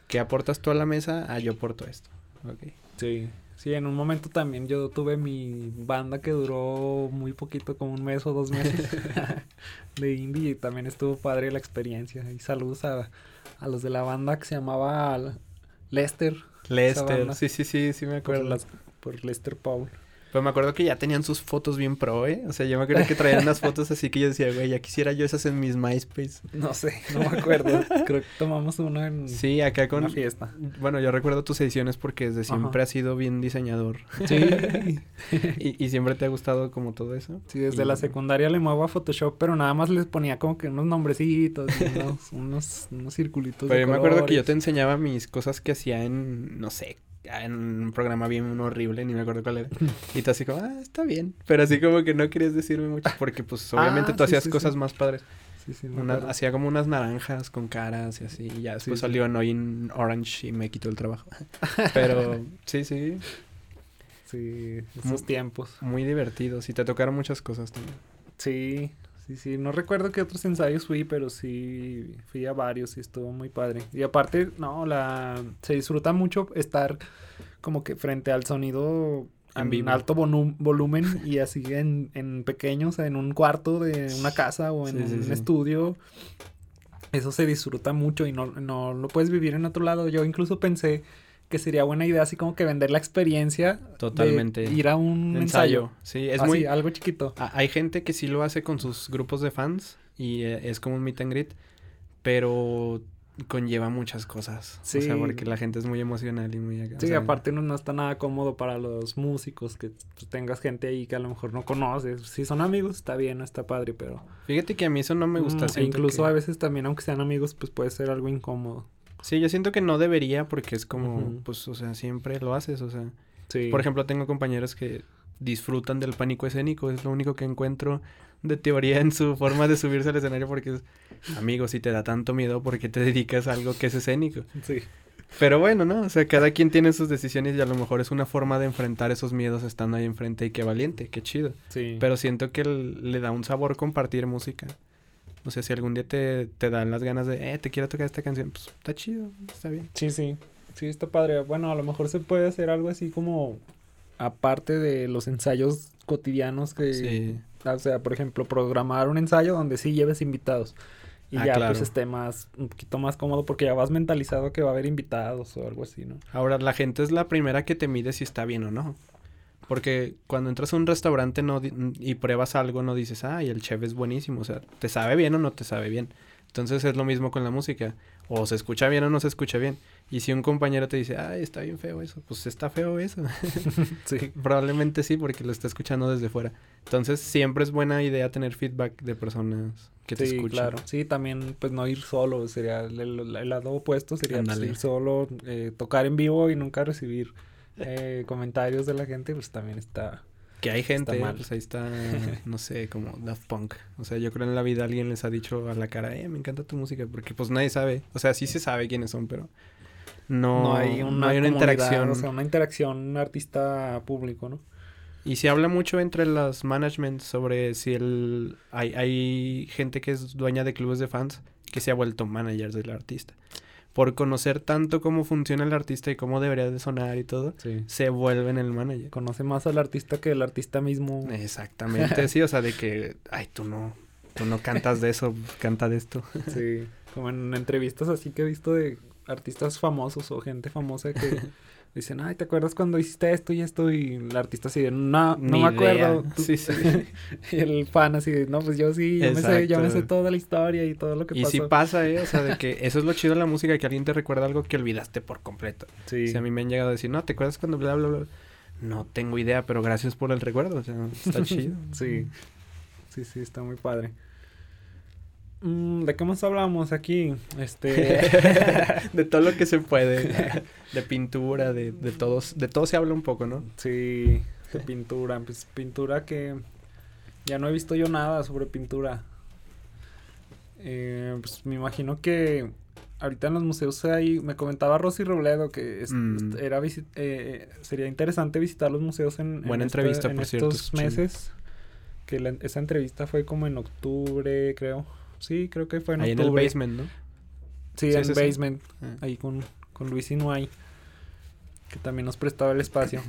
que aportas tú a la mesa, ah, yo aporto esto. Ok. Sí, sí, en un momento también yo tuve mi banda que duró muy poquito, como un mes o dos meses <laughs> <laughs> de indie y también estuvo padre la experiencia. Y saludos a, a los de la banda que se llamaba Lester, Lester, sí, sí, sí, sí me por, acuerdo. las, por Lester Paul. Pero me acuerdo que ya tenían sus fotos bien pro, ¿eh? O sea, yo me acuerdo que traían unas fotos así que yo decía, güey, ya quisiera yo esas en mis MySpace. No sé, no me acuerdo. <laughs> Creo que tomamos una en Sí, acá con... una fiesta. Bueno, yo recuerdo tus ediciones porque desde siempre Ajá. has sido bien diseñador. Sí, <laughs> y, y siempre te ha gustado como todo eso. sí, desde Y- la secundaria le muevo a Photoshop, pero nada más les ponía como que unos nombrecitos, y unos, <laughs> unos, unos circulitos. Pero de yo me acuerdo que yo te enseñaba mis cosas que hacía en, no sé, en un programa bien horrible, ni me acuerdo cuál era. Y tú así como, ah, está bien. Pero así como que no querías decirme mucho porque pues obviamente Ah, tú sí, hacías sí, cosas sí. más padres. Sí, Una- hacía como unas naranjas con caras y así. Y ya después salió Annoying Orange y me quitó el trabajo. <laughs> Pero sí, sí, Sí, esos tiempos. muy divertidos. Y te tocaron muchas cosas también. Sí, Sí, sí, no recuerdo qué otros ensayos fui, pero sí fui a varios y estuvo muy padre. Y aparte, no, la se disfruta mucho estar como que frente al sonido en, alto volumen y así en, en pequeño, o sea, en un cuarto de una casa o en un estudio. Eso se disfruta mucho y no, no lo puedes vivir en otro lado. Yo incluso pensé que sería buena idea así como que vender la experiencia. Totalmente. ir a un ensayo. Sí, es muy... algo chiquito. Hay gente que sí lo hace con sus grupos de fans y eh, es como un meet and greet, pero conlleva muchas cosas. Sí. O sea, porque la gente es muy emocional y muy... Sí, aparte no, no, está nada cómodo para los músicos que tengas gente ahí que a lo mejor no conoces. Si son amigos, está bien, está padre, pero... Fíjate que a mí eso no me gusta. Mm, incluso a veces también, aunque sean amigos, pues puede ser algo incómodo. Sí, yo siento que no debería porque es como, pues, o sea, siempre lo haces, o sea... Sí. Por ejemplo, tengo compañeros que disfrutan del pánico escénico, es lo único que encuentro de teoría en su forma de subirse al escenario porque es, amigo, si te da tanto miedo, ¿por qué te dedicas a algo que es escénico? Sí. Pero bueno, ¿no? O sea, cada quien tiene sus decisiones y a lo mejor es una forma de enfrentar esos miedos estando ahí enfrente y qué valiente, qué chido. Sí. Pero siento que le da un sabor compartir música. O sea, si algún día te, te dan las ganas de, eh, te quiero tocar esta canción, pues está chido, está bien. Sí, sí. Sí, está padre. Bueno, a lo mejor se puede hacer algo así como aparte de los ensayos cotidianos que... Sí. O sea, por ejemplo, programar un ensayo donde sí lleves invitados. Y ah, ya pues esté más, un poquito más cómodo porque ya vas mentalizado que va a haber invitados o algo así, ¿no? Ahora, la gente es la primera que te mide si está bien o no. Porque cuando entras a un restaurante no y pruebas algo, no dices, ay, el chef es buenísimo. O sea, ¿te sabe bien o no te sabe bien? Entonces es lo mismo con la música. O se escucha bien o no se escucha bien. Y si un compañero te dice, ay, está bien feo eso, pues está feo eso. <laughs> sí. Probablemente sí, porque lo está escuchando desde fuera. Entonces siempre es buena idea tener feedback de personas que te escuchan. claro. Sí, también pues no ir solo, sería el, lado opuesto, sería pues, ir solo, eh, tocar en vivo y nunca recibir eh, comentarios de la gente, pues también está que hay gente, pues ahí está, <laughs> no sé, como Daft Punk. O sea, yo creo en la vida alguien les ha dicho a la cara, eh, me encanta tu música, porque pues nadie sabe. O sea, sí se sabe quiénes son, pero no, hay una, interacción. O sea, una interacción artista público, ¿no? Y se habla mucho entre los management sobre si el hay, hay gente que es dueña de clubes de fans que se ha vuelto manager del artista por conocer tanto cómo funciona el artista y cómo debería de sonar y todo, se vuelven el manager. Conoce más al artista que el artista mismo. Exactamente, sí, o sea, de que, ay, tú no, tú no cantas de eso, canta de esto. <laughs> sí, como en entrevistas así que he visto de artistas famosos o gente famosa que <laughs> dicen, ay, ¿te acuerdas cuando hiciste esto y esto? Y el artista así de, no, no me acuerdo. <laughs> Sí, sí. <laughs> y el fan así de, no, pues yo sí, yo me, sé, yo me sé toda la historia y todo lo que y pasó. Y sí pasa, ¿eh? O sea, de que <laughs> eso es lo chido de la música, que alguien te recuerda algo que olvidaste por completo. Sí. Si a mí me han llegado a decir, no, ¿te acuerdas cuando bla, bla, bla? No tengo idea, pero gracias por el recuerdo, o sea, está chido. sí. Sí, sí, está muy padre. Mm, ¿De qué más hablamos aquí? Este... <laughs> <laughs> de todo lo que se puede. De pintura, de, de todos. De todo se habla un poco, ¿no? Sí, de pintura. Pues pintura que ya no he visto yo nada sobre pintura. Eh, pues me imagino que ahorita en los museos hay, me comentaba Rosy Robledo que mm. era eh, sería interesante visitar los museos en, Buena entrevista, por estos meses. Que esa entrevista fue como en octubre, creo. Sí, creo que fue en Ahí en el basement, ¿no? Sí, en el basement. Ah. Ahí con, con Luis Inuay. Que también nos prestaba el espacio.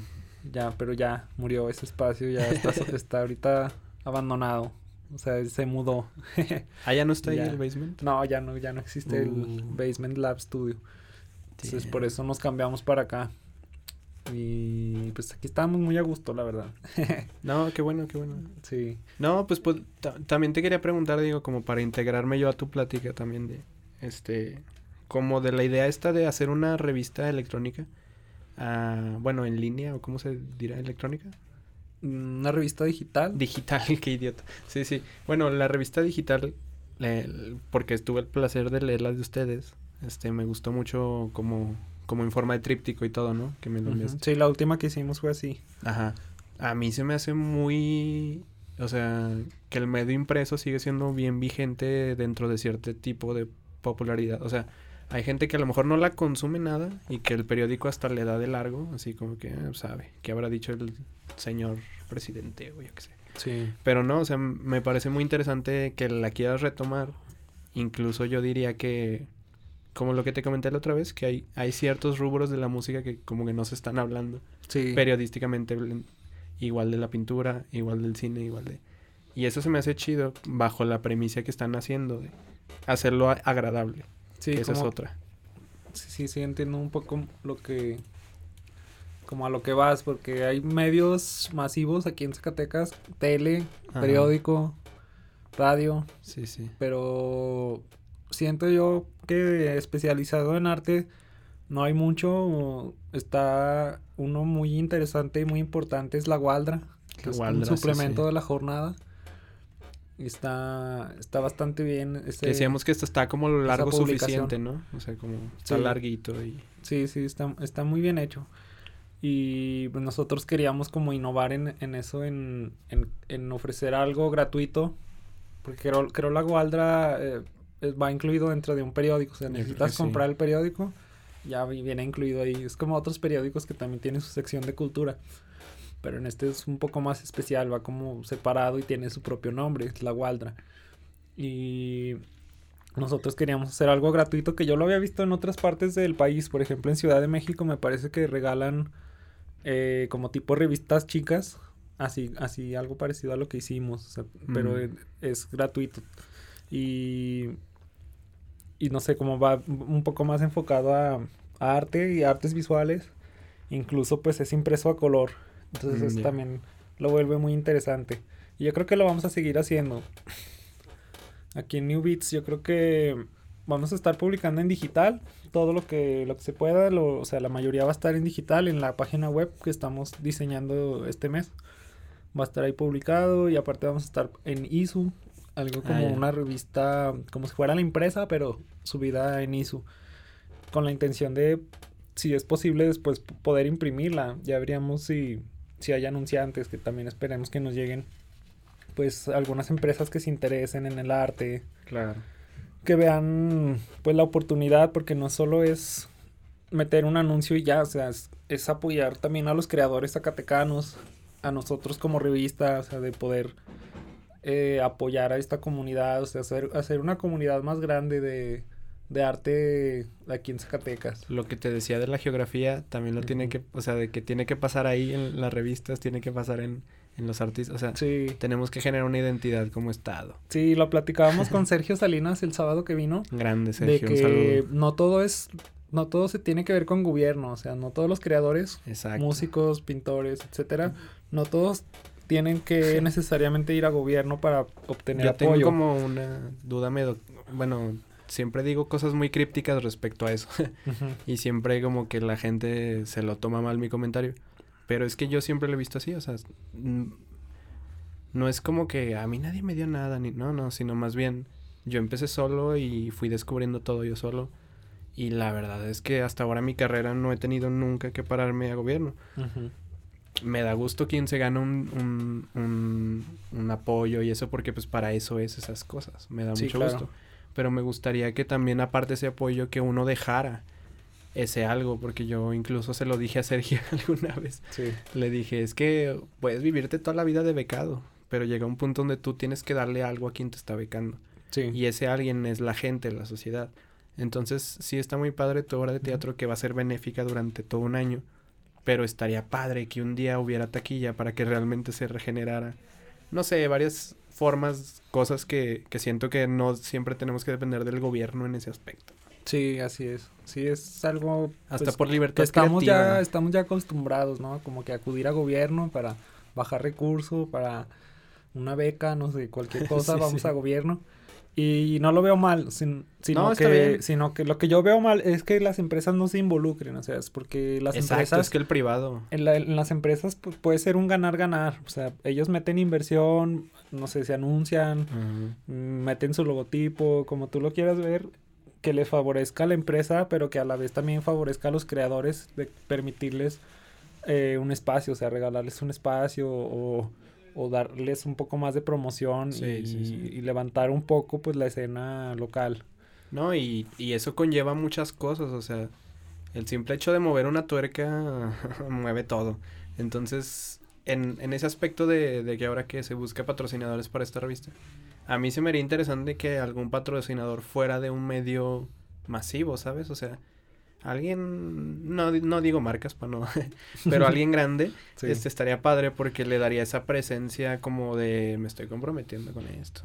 ya, pero ya murió ese espacio. Ya está, <laughs> está ahorita abandonado. O sea, se mudó. <laughs> ¿Ah, ya no está ahí el basement? No, ya no, ya no existe el uh. Basement Lab Studio. Entonces, por eso nos cambiamos para acá. Y pues aquí estábamos muy a gusto, la verdad. <laughs> no, qué bueno, qué bueno. Sí. No, pues, pues también te quería preguntar, digo, como para integrarme yo a tu plática también de, este, como de la idea esta de hacer una revista electrónica, uh, bueno, en línea, o cómo se dirá, electrónica. Una revista digital. Digital, <laughs> qué idiota. Sí, sí. Bueno, la revista digital, porque tuve el placer de leerla de ustedes, este, me gustó mucho como como en forma de tríptico y todo, ¿no? Que me lo Sí, la última que hicimos fue así. Ajá. A mí se me hace muy... O sea, que el medio impreso sigue siendo bien vigente dentro de cierto tipo de popularidad. O sea, hay gente que a lo mejor no la consume nada y que el periódico hasta le da de largo, así como que ah, sabe, ¿qué habrá dicho el señor presidente o yo qué sé. Sí. Pero no, o sea, me parece muy interesante que la quieras retomar. Incluso yo diría que, como lo que te comenté la otra vez, que hay, hay ciertos rubros de la música que como que no se están hablando Sí. periodísticamente, igual de la pintura, igual del cine, igual de... Y eso se me hace chido bajo la premisa que están haciendo de hacerlo agradable. sí, que esa es otra. Sí, sí, sí, entiendo un poco lo que... Como a lo que vas, porque hay medios masivos aquí en Zacatecas, tele, Ajá. periódico, radio, Sí, sí. pero siento yo que especializado en arte no hay mucho. Está uno muy interesante y muy importante, es La Gualdra, que La es un suplemento sí. de la jornada. Está, está bastante bien. ese- decíamos que esto está como lo largo suficiente, ¿no? O sea, como está Sí. larguito y... Sí, sí, está, está muy bien hecho. Y pues, nosotros queríamos como innovar en, en eso, en, en, en ofrecer algo gratuito. Porque creo, creo la Gualdra eh, va incluido dentro de un periódico. O sea, necesitas sí. comprar el periódico, ya vi- viene incluido ahí. Es como otros periódicos que también tienen su sección de cultura. Pero en este es un poco más especial, va como separado y tiene su propio nombre, es la Gualdra. Y nosotros queríamos hacer algo gratuito que yo lo había visto en otras partes del país. Por ejemplo, en Ciudad de México me parece que regalan eh, como tipo revistas chicas. Así, así algo parecido a lo que hicimos. o sea, Pero Mm. es, es gratuito. Y, y no sé, cómo va un poco más enfocado a, a arte y artes visuales. Incluso pues es impreso a color. Entonces Mm, eso ya. también lo vuelve muy interesante. Y yo creo que lo vamos a seguir haciendo. Aquí en New Beats yo creo que vamos a estar publicando en digital todo lo que lo que se pueda, lo- o sea, la mayoría va a estar en digital en la página web que estamos diseñando este mes. Va a estar ahí publicado y aparte vamos a estar en ISU, algo Ah, como una revista, como si fuera la impresa, pero subida en ISU, con la intención de, si es posible, después poder imprimirla. Ya veríamos si, si hay anunciantes, que también esperemos que nos lleguen, pues, algunas empresas que se interesen en el arte, Claro. que vean, pues, la oportunidad, porque no solo es meter un anuncio y ya, o sea, es, es apoyar también a los creadores zacatecanos, a nosotros como revista, o sea, de poder eh, apoyar a esta comunidad, o sea, hacer, hacer una comunidad más grande de, de arte aquí en Zacatecas. Lo que te decía de la geografía también lo tiene que, o sea, de que tiene que pasar ahí en las revistas, tiene que pasar en, en los artistas, o sea, Sí, tenemos que generar una identidad como estado. sí, lo platicábamos con <laughs> Sergio Salinas el sábado que vino, Grande, de Sergio, un que no todo es, no todo se tiene que ver con gobierno, o sea, no todos los creadores Exacto. músicos, pintores, etcétera, no todos tienen que necesariamente ir a gobierno para obtener Yo tengo apoyo. como una duda medio, bueno, siempre digo cosas muy crípticas respecto a eso <laughs> Ujú. y siempre como que la gente se lo toma mal mi comentario, pero es que yo siempre lo he visto así, o sea, mm, no es como que a mí nadie me dio nada ni no, no, sino más bien yo empecé solo y fui descubriendo todo yo solo y la verdad es que hasta ahora en mi carrera no he tenido nunca que pararme a gobierno. Ujú. Me da gusto quien se gana un, un, un, un apoyo y eso porque pues para eso es esas cosas. Me da Sí, mucho claro. gusto. Pero me gustaría que también aparte ese apoyo que uno dejara ese algo, porque yo incluso se lo dije a Sergio <laughs> alguna vez. Sí. Le dije, es que puedes vivirte toda la vida de becado, pero llega un punto donde tú tienes que darle algo a quien te está becando. Sí. Y ese alguien es la gente, la sociedad. Entonces, sí está muy padre tu obra de teatro que va a ser benéfica durante todo un año. Pero estaría padre que un día hubiera taquilla para que realmente se regenerara. No sé, varias formas, cosas que, que siento que no siempre tenemos que depender del gobierno en ese aspecto. Sí, así es. Sí, es algo Hasta pues, por libertad estamos creativa. ya estamos ya acostumbrados, ¿no? Como que acudir a gobierno para bajar recursos, para una beca, no sé, cualquier <laughs> cosa, Sí, vamos sí. a gobierno. Y no lo veo mal, sin- sino, No, que, sino que lo que yo veo mal es que las empresas no se involucren, o sea, es porque las Exacto, empresas es que el privado. En, la- en las empresas pues, puede ser un ganar-ganar. O sea, ellos meten inversión, no sé, se anuncian, meten su logotipo, como tú lo quieras ver, que les favorezca a la empresa, pero que a la vez también favorezca a los creadores de permitirles eh, un espacio, o sea, regalarles un espacio o, o darles un poco más de promoción Sí, y, sí, sí. y levantar un poco pues la escena local. No, y, y eso conlleva muchas cosas, o sea, el simple hecho de mover una tuerca <laughs> mueve todo. Entonces, en, en ese aspecto de, de que ahora que se busca patrocinadores para esta revista, a mí se me haría interesante que algún patrocinador fuera de un medio masivo, ¿sabes? O sea, alguien, no, no digo marcas para no, <laughs> pero alguien grande, <laughs> Sí. este estaría padre porque le daría esa presencia como de me estoy comprometiendo con esto.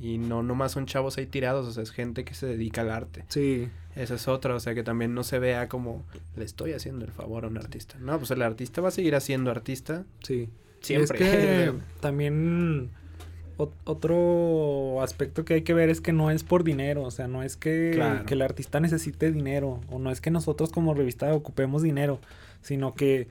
y no nomás son chavos ahí tirados, o sea, es gente que se dedica al arte. Sí, Esa es otra, o sea, que también no se vea como le estoy haciendo el favor a un artista. No, pues el artista va a seguir haciendo artista sí. siempre. Es que <laughs> también otro aspecto que hay que ver es que no es por dinero, o sea, no es que, Claro. que el artista necesite dinero, o no es que nosotros como revista ocupemos dinero, sino que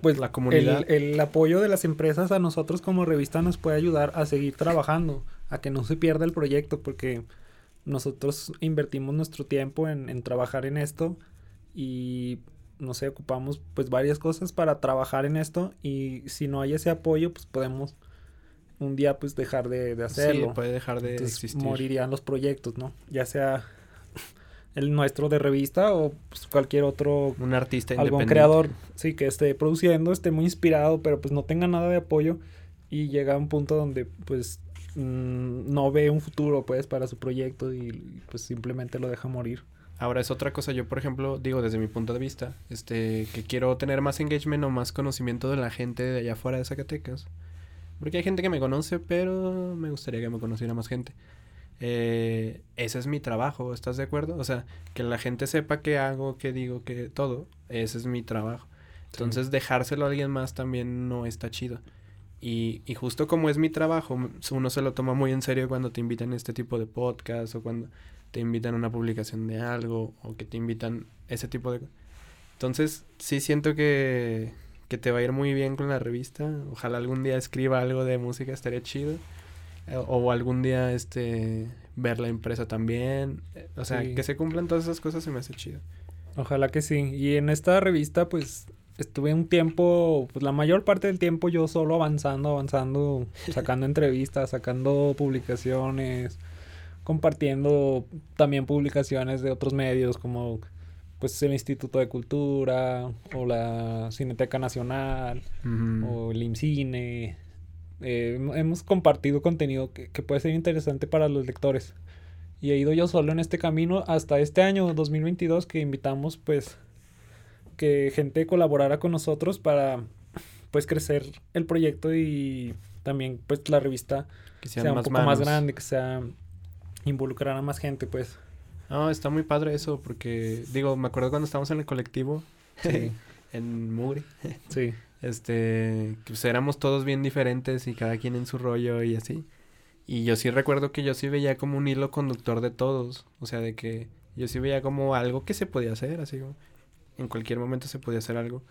pues La comunidad. El, el apoyo de las empresas a nosotros como revista nos puede ayudar a seguir trabajando, a que no se pierda el proyecto, porque nosotros invertimos nuestro tiempo en, en trabajar en esto y no sé, ocupamos pues varias cosas para trabajar en esto y si no hay ese apoyo pues podemos un día pues dejar de, de hacerlo. Sí, puede dejar de Entonces, existir. morirían los proyectos, ¿no? Ya sea <laughs> el nuestro de revista o pues, cualquier otro Un artista algún creador, sí, que esté produciendo, esté muy inspirado, pero pues no tenga nada de apoyo y llega a un punto donde pues mm, no ve un futuro pues para su proyecto y, y, pues simplemente lo deja morir. Ahora es otra cosa, yo por ejemplo, digo desde mi punto de vista, este, que quiero tener más engagement o más conocimiento de la gente de allá afuera de Zacatecas. Porque hay gente que me conoce, pero me gustaría que me conociera más gente. Eh, ese es mi trabajo, ¿estás de acuerdo? O sea, que la gente sepa qué hago, qué digo, que todo, ese es mi trabajo. Entonces dejárselo a alguien más también no está chido. Y, y justo como es mi trabajo, uno se lo toma muy en serio cuando te invitan a este tipo de podcast o cuando te invitan a una publicación de algo o que te invitan ese tipo de... Entonces, sí siento que, que te va a ir muy bien con la revista. Ojalá algún día escriba algo de música, estaría chido. Eh, O algún día, este, ver la empresa también. Eh, O sea, Sí. que se cumplan todas esas cosas se me hace chido. Ojalá que sí. Y en esta revista pues estuve un tiempo, pues la mayor parte del tiempo yo solo avanzando, avanzando, <laughs> sacando entrevistas, sacando publicaciones, compartiendo también publicaciones de otros medios como pues el Instituto de Cultura o la Cineteca Nacional Ujú. o el IMCINE. Eh, hem- hemos compartido contenido que, que puede ser interesante para los lectores. Y he ido yo solo en este camino hasta este año 2022 que invitamos pues que gente colaborara con nosotros para pues crecer el proyecto y también pues la revista que sea, un más poco más manos. grande, que sea involucrar a más gente pues. No, está muy padre eso porque, digo, me acuerdo cuando estábamos en el colectivo Sí, <laughs> en Mugri. <laughs> sí, Este, pues éramos todos bien diferentes y cada quien en su rollo y así. Y yo sí recuerdo que yo sí veía como un hilo conductor de todos. O sea, de que yo sí veía como algo que se podía hacer, así como en cualquier momento se podía hacer algo.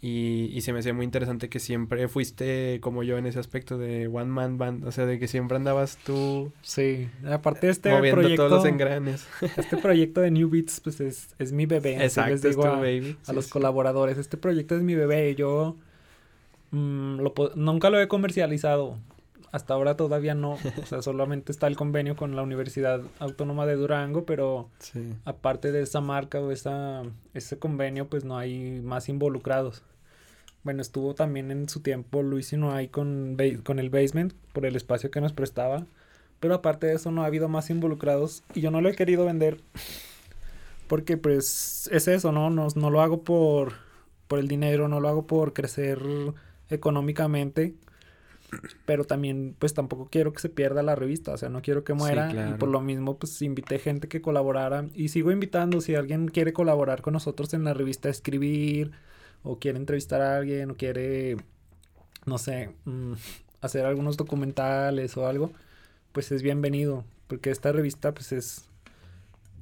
Y, y se me hacía muy interesante que siempre fuiste como yo en ese aspecto de one man band. O sea, de que siempre andabas tú sí. Aparte de este moviendo proyecto, todos los engranes. <laughs> este proyecto de New Beats pues es, es mi bebé. Exacto, les es digo tu a- baby. a Sí, los sí. colaboradores. Este proyecto es mi bebé yo mm, lo nunca lo he comercializado. Hasta ahora todavía no. O sea, solamente está el convenio con la Universidad Autónoma de Durango, pero Sí. aparte de esa marca o esa, ese convenio, pues no hay más involucrados. Bueno, estuvo también en su tiempo Luis Inoay con, Ba- con el Basement por el espacio que nos prestaba. Pero aparte de eso no ha habido más involucrados y yo no lo he querido vender porque pues es eso, ¿no? No, no lo hago por, por el dinero, no lo hago por crecer económicamente. Pero también pues tampoco quiero que se pierda la revista, o sea, no quiero que Sí, muera. Y por lo mismo pues invité gente que colaborara y sigo invitando si alguien quiere colaborar con nosotros en la revista, escribir o quiere entrevistar a alguien o quiere, no sé, mm, hacer algunos documentales o algo, pues es bienvenido, porque esta revista pues es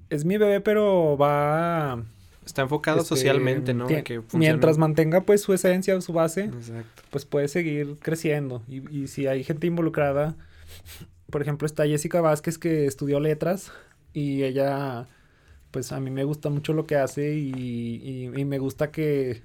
es mi bebé, pero va Está enfocado este, socialmente, ¿no? que mientras mantenga pues su esencia o su base, Exacto. pues puede seguir creciendo. Y, y si hay gente involucrada, por ejemplo, está Jessica Vázquez que estudió letras y ella, pues a mí me gusta mucho lo que hace y, y- y me gusta que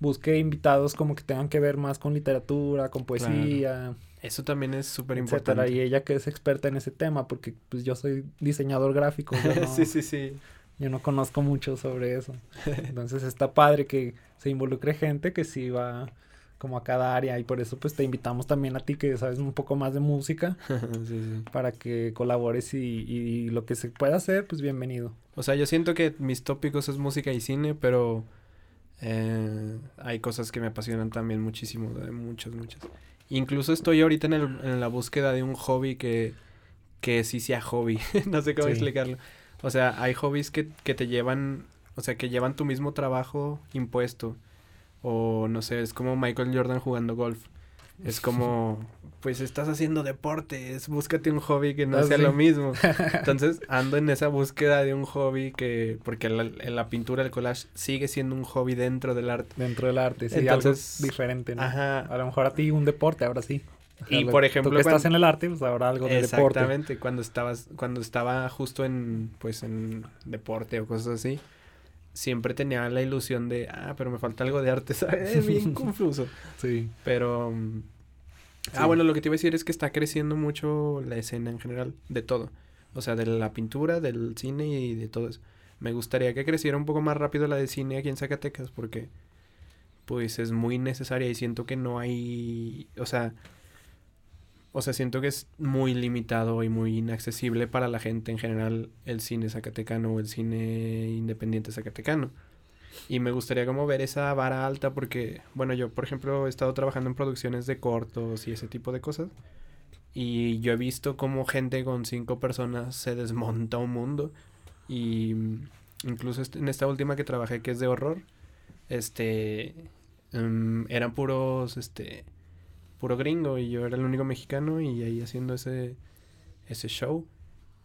busque invitados como que tengan que ver más con literatura, con poesía, Eso también es súper importante. Y ella que es experta en ese tema, porque pues yo soy diseñador gráfico, yo <laughs> no, sí, sí, sí. Yo no conozco mucho sobre eso. Entonces está padre que se involucre gente que sí va como a cada área y por eso pues te invitamos también a ti que sabes un poco más de música <laughs> sí, sí. para que colabores y, y lo que se pueda hacer pues bienvenido. O sea, yo siento que mis tópicos es música y cine, pero eh, hay cosas que me apasionan también muchísimo, de muchas, muchas. Incluso estoy ahorita en, el, en la búsqueda de un hobby que, que sí sea hobby. <laughs> no sé cómo Sí. explicarlo. O sea, hay hobbies que, que te llevan, o sea, que llevan tu mismo trabajo impuesto. O no sé, es como Michael Jordan jugando golf. Es <laughs> como, pues estás haciendo deportes, búscate un hobby que no Ah, sea sí. lo mismo. <laughs> Entonces ando en esa búsqueda de un hobby que, porque la, la pintura, el collage sigue siendo un hobby dentro del arte. Dentro del arte, sí, Entonces, algo diferente, ¿no? Ajá. A lo mejor a ti un deporte, ahora sí. Y, por ejemplo, Tú que estás cuando- en el arte, pues ahora algo de deporte. Exactamente, cuando estabas, cuando estaba justo en, pues, en deporte o cosas así, siempre tenía la ilusión de, ah, pero me falta algo de arte, <laughs> ¿sabes? Es <laughs> bien confuso. Sí. Pero, mm, Sí. ah, bueno, lo que te iba a decir es que está creciendo mucho la escena en general, de todo. O sea, de la pintura, del cine y de todo eso. Me gustaría que creciera un poco más rápido la de cine aquí en Zacatecas porque, pues, es muy necesaria y siento que no hay, o sea, o sea, siento que es muy limitado y muy inaccesible para la gente en general el cine zacatecano o el cine independiente zacatecano. Y me gustaría como ver esa vara alta porque, bueno, yo por ejemplo he estado trabajando en producciones de cortos y ese tipo de cosas. Y yo he visto como gente con cinco personas se desmonta un mundo. Y mm, incluso en esta última que trabajé que es de horror, este, em, eran puros, este, puro gringo y yo era el único mexicano y ahí haciendo ese, ese show.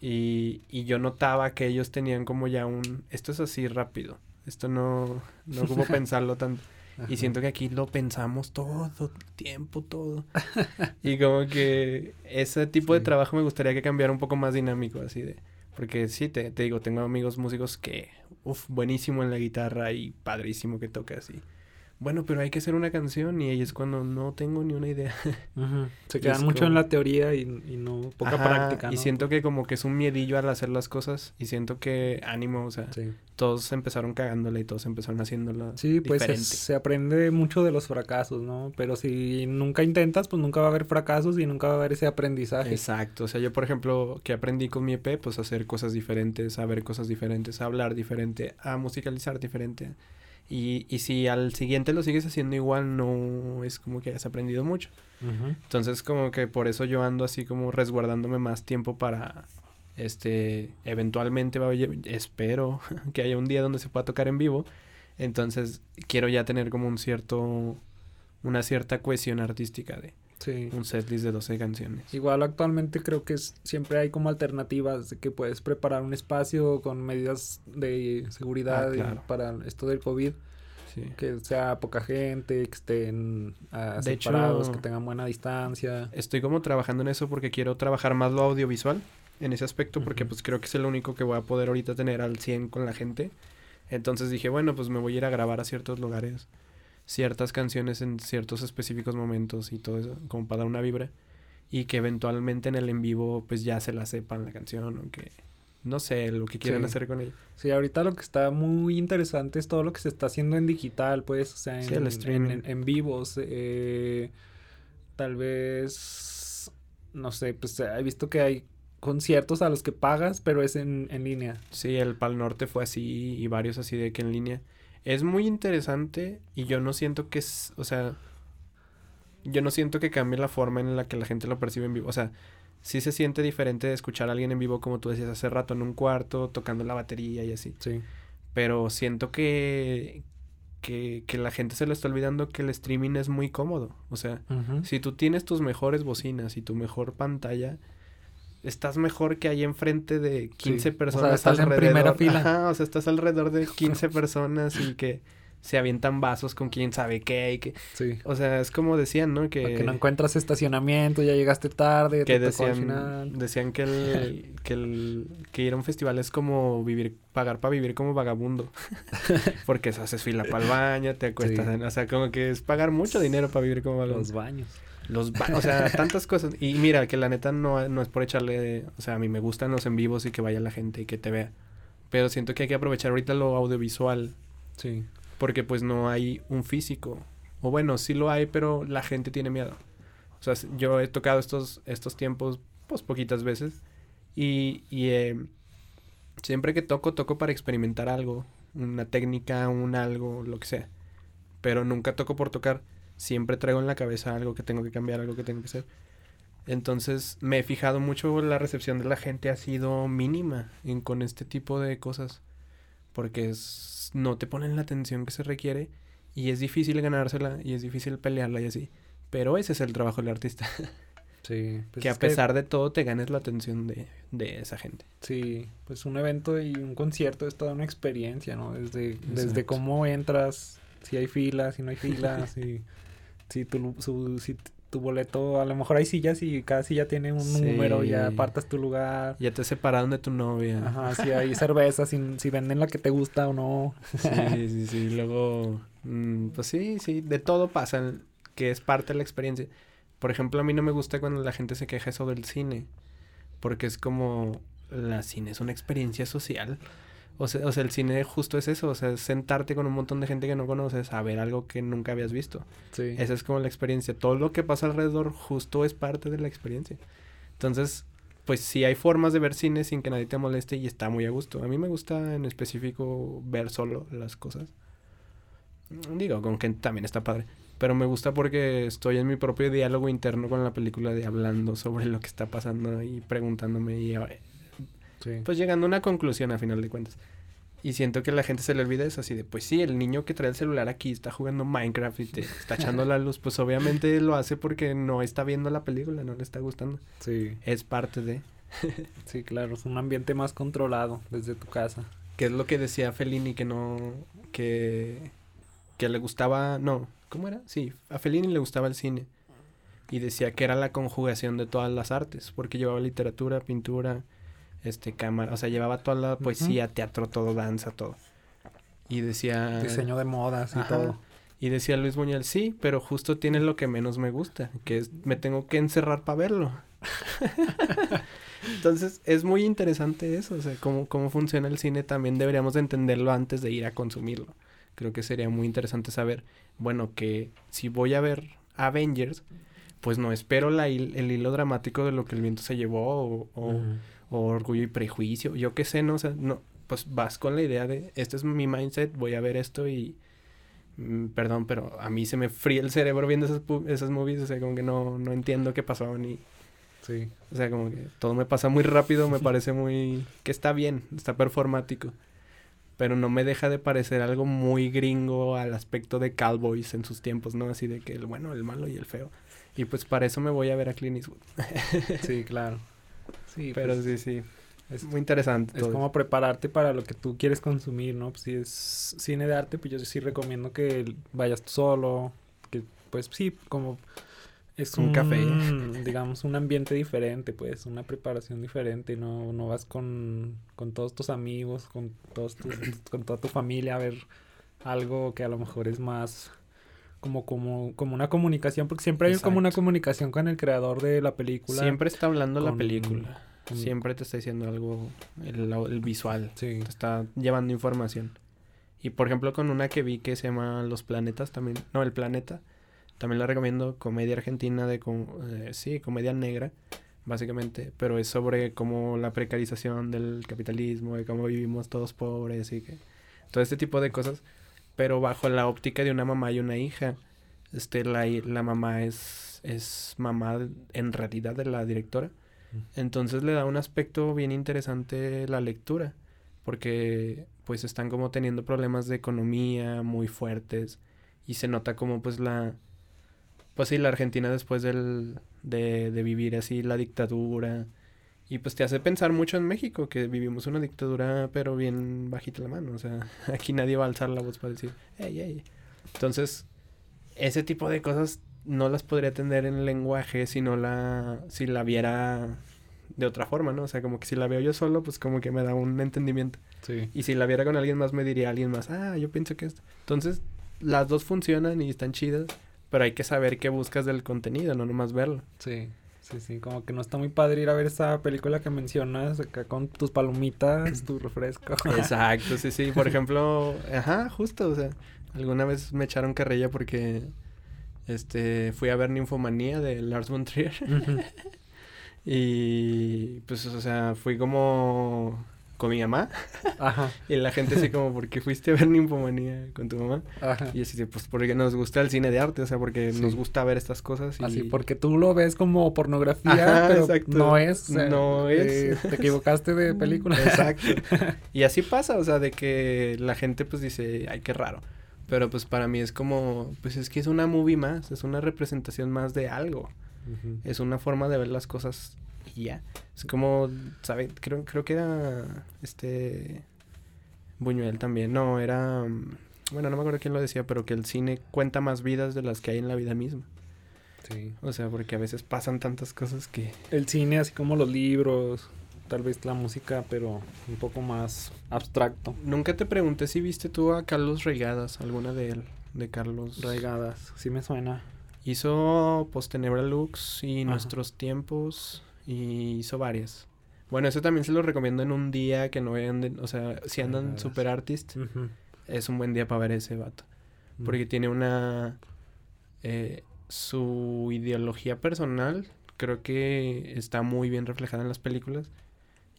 Y, y yo notaba que ellos tenían como ya un, esto es así rápido, esto no, no <laughs> ocupo pensarlo tanto. Y Ajá. siento que aquí lo pensamos todo el tiempo, todo. y como que ese tipo de Sí. trabajo me gustaría que cambiara un poco más dinámico, así de... Porque sí, te, te digo, tengo amigos músicos que, uff, buenísimo en la guitarra y padrísimo que toca así. Bueno, pero hay que hacer una canción y ahí es cuando no tengo ni una idea. <laughs> Se quedan mucho en la teoría y, y no poca Ajá, práctica, ¿no? Y siento que como que es un miedillo al hacer las cosas y siento que ánimo, o sea, Sí, todos empezaron cagándola y todos empezaron haciéndola Sí, pues diferente. se aprende mucho de los fracasos, ¿no? Pero si nunca intentas, pues nunca va a haber fracasos y nunca va a haber ese aprendizaje. Exacto, o sea, yo por ejemplo, que aprendí con mi EP, pues a hacer cosas diferentes, a ver cosas diferentes, a hablar diferente, a musicalizar diferente. Y, y si al siguiente lo sigues haciendo igual, no es como que hayas aprendido mucho. Entonces, como que por eso yo ando así como resguardándome más tiempo para, este, eventualmente, va a espero <laughs> que haya un día donde se pueda tocar en vivo. Entonces, quiero ya tener como un cierto, una cierta cohesión artística de Sí. un setlist de 12 canciones. Igual actualmente creo que es- siempre hay como alternativas de que puedes preparar un espacio con medidas de seguridad Ah, claro. para esto del COVID, Sí. que sea poca gente, que estén ah, hecho- separados, que tengan buena distancia. Estoy como trabajando en eso porque quiero trabajar más lo audiovisual en ese aspecto porque pues creo que es el único que voy a poder ahorita tener al 100 con la gente. Entonces dije, bueno, pues me voy a ir a grabar a ciertos lugares, ciertas canciones en ciertos específicos momentos y todo eso, como para dar una vibra. Y que eventualmente en el en vivo pues ya se la sepan la canción, aunque no sé lo que quieran Sí. hacer con ella. Sí, ahorita lo que está muy interesante es todo lo que se está haciendo en digital, pues, o sea, en, Sí, el en- streaming. en- en vivos. eh, tal vez, no sé, pues he visto que hay conciertos a los que pagas, pero es en, en línea. Sí, el Pal Norte fue así y varios así de que en línea. Es muy interesante y yo no siento que es, o sea, yo no siento que cambie la forma en la que la gente lo percibe en vivo. O sea, sí se siente diferente de escuchar a alguien en vivo como tú decías hace rato en un cuarto, tocando la batería y así. Sí. Pero siento que, que, que la gente se le está olvidando que el streaming es muy cómodo. O sea, si tú tienes tus mejores bocinas y tu mejor pantalla, estás mejor que ahí enfrente de 15 o sea, personas. estás en primera fila. Ajá, o sea, estás alrededor de <laughs> 15 personas y que se avientan vasos con quién sabe qué y que... Sí. O sea, es como decían, ¿no? Que, Porque no encuentras estacionamiento, ya llegaste tarde, que te tocó al decían, final. decían que el, <laughs> que el que ir a un festival es como vivir, pagar para vivir como vagabundo. <laughs> Porque haces fila para el baño, te acuestas, Sí. en- o sea, como que es pagar mucho dinero para vivir como vagabundo. Los baños. Los o sea, tantas cosas. Y mira, que la neta no, no es por echarle, o sea, a mí me gustan los en vivos y que vaya la gente y que te vea. Pero siento que hay que aprovechar ahorita lo audiovisual Sí. porque pues no hay un físico. O bueno, sí lo hay, pero la gente tiene miedo. O sea, yo he tocado estos, estos tiempos, pues poquitas veces. Y, y eh, siempre que toco, toco para experimentar algo. Una técnica, un algo, lo que sea. Pero nunca toco por tocar. Siempre traigo en la cabeza algo que tengo que cambiar, algo que tengo que hacer. Entonces me he fijado mucho, la recepción de la gente ha sido mínima en, con este tipo de cosas. Porque es, no te ponen la atención que se requiere y es difícil ganársela y es difícil pelearla y así. Pero ese es el trabajo del artista. <laughs> Sí. pues que a es pesar de todo te ganes la atención de, de esa gente. Sí, pues un evento y un concierto es toda una experiencia, ¿no? Desde, desde cómo entras, si hay filas, si no hay filas, <laughs> si, si, tu, su- si tu boleto, a lo mejor hay sillas y cada silla tiene un Sí. número, ya apartas tu lugar. Ya te separaron de tu novia. Ajá, <laughs> si hay cerveza, si, si venden la que te gusta o no. Sí, sí, sí. Luego, mm, pues sí, sí, de todo pasa, que es parte de la experiencia. Por ejemplo, a mí no me gusta cuando la gente se queja eso del cine, porque es como, la cine es una experiencia social. O sea, o sea, el cine justo es eso, o sea, es sentarte con un montón de gente que no conoces a ver algo que nunca habías visto. Sí. Esa es como la experiencia. Todo lo que pasa alrededor justo es parte de la experiencia. Entonces, pues sí hay formas de ver cine sin que nadie te moleste y está muy a gusto. A mí me gusta en específico ver solo las cosas. Digo, con gente también está padre. Pero me gusta porque estoy en mi propio diálogo interno con la película de hablando sobre lo que está pasando y preguntándome y sí. pues llegando a una conclusión a final de cuentas. Y siento que la gente se le olvida eso así de, pues sí, el niño que trae el celular aquí está jugando Minecraft y te está echando la luz, pues obviamente lo hace porque no está viendo la película, no le está gustando. sí, Es parte de... <laughs> sí, claro, es un ambiente más controlado desde tu casa. Que es lo que decía Fellini que no... que... que le gustaba... no, ¿cómo era? Sí, a Fellini le gustaba el cine. Y decía que era la conjugación de todas las artes, porque llevaba literatura, pintura, este, cámara, o sea, llevaba toda la poesía, teatro, todo, danza, todo. Y decía... Diseño de modas y Ajá. todo. Y decía Luis Buñuel, sí, pero justo tiene lo que menos me gusta, que es me tengo que encerrar para verlo. <laughs> Entonces, es muy interesante eso, o sea, cómo, cómo funciona el cine también deberíamos de entenderlo antes de ir a consumirlo. Creo que sería muy interesante saber, bueno, que si voy a ver Avengers, pues no espero la el hilo dramático de lo que el viento se llevó o, o- Ujú. O orgullo y prejuicio, yo qué sé, no, o sea, no, pues vas con la idea de, este es mi mindset, voy a ver esto y, mm, perdón, pero a mí se me fría el cerebro viendo esas, esas movies, o sea, como que no, no entiendo qué pasó ni, Sí. o sea, como que todo me pasa muy rápido, me <laughs> parece muy, que está bien, está performático, pero no me deja de parecer algo muy gringo al aspecto de Cowboys en sus tiempos, ¿no? Así de que el bueno, el malo y el feo. Y pues para eso me voy a ver a Clint Eastwood. Sí, claro. Sí, Pero pues, sí, sí, es, muy interesante. es todo como prepararte para lo que tú quieres consumir, ¿no? Pues si es cine de arte, pues yo sí recomiendo que vayas tú solo, que pues sí, como es Un un, café. digamos, un ambiente diferente, pues, una preparación diferente, no, no vas con, con todos tus amigos, con todos tus- con toda tu familia a ver algo que a lo mejor es más como, como, como una comunicación, porque siempre hay como una comunicación con el creador de la película. Siempre está hablando la película. con- Siempre te está diciendo algo, el, el visual. Sí. Te está llevando información. Y por ejemplo, con una que vi que se llama Los Planetas también. No, El Planeta. También la recomiendo. Comedia argentina de... com- eh, sí, comedia negra. Básicamente. Pero es sobre cómo la precarización del capitalismo. De cómo vivimos todos pobres y que... Todo este tipo de cosas. Pero bajo la óptica de una mamá y una hija. Este, la, la mamá es, es mamá en realidad de la directora. Entonces le da un aspecto bien interesante la lectura, porque pues están como teniendo problemas de economía muy fuertes y se nota como pues la, pues sí, la Argentina después del, de, de vivir así la dictadura y pues te hace pensar mucho en México, que vivimos una dictadura pero bien bajita la mano, o sea, <laughs> aquí nadie va a alzar la voz para decir, hey, hey. Entonces, ese tipo de cosas no las podría tener en lenguaje si no la, si la viera de otra forma, ¿no? O sea, como que si la veo yo solo, pues como que me da un entendimiento. Sí. Y si la viera con alguien más, me diría alguien más, ah, yo pienso que esto. Entonces, las dos funcionan y están chidas, pero hay que saber qué buscas del contenido, no nomás verlo. Sí, sí, sí, como que no está muy padre ir a ver esa película que mencionas acá con tus palomitas, tu refresco. Exacto, sí, sí. Por <laughs> ejemplo, ajá, justo, o sea, alguna vez me echaron carrilla porque Este, fui a ver Ninfomanía de Lars von Trier. <laughs> y pues, o sea, fui como con mi mamá. Ajá. <laughs> Y la gente así como, ¿por qué fuiste a ver Ninfomanía con tu mamá? Ajá. Y así, pues porque nos gusta el cine de arte, o sea, porque nos gusta ver estas cosas. Y... Así, porque tú lo ves como pornografía, pero no es. no es. te equivocaste de <laughs> película. Exacto. <laughs> y así pasa, o sea, de que la gente pues dice, ay, qué raro. Pero pues para mí es como, pues es que es una movie más, es una representación más de algo. Es una forma de ver las cosas y ya. Es como, ¿sabes? Creo, creo que era este Buñuel también. No, era bueno, no me acuerdo quién lo decía, pero que el cine cuenta más vidas de las que hay en la vida misma. Sí. O sea, porque a veces pasan tantas cosas que el cine así como los libros, tal vez la música, pero un poco más abstracto. Nunca te pregunté si viste tú a Carlos Reigadas, alguna de él, de Carlos Reigadas, sí me suena. Hizo Postenebra Lux y Nuestros Tiempos y hizo varias. Bueno, eso también se lo recomiendo en un día que no anden, o sea, si andan super artist, es un buen día para ver ese vato. Porque tiene una... Eh, su ideología personal creo que está muy bien reflejada en las películas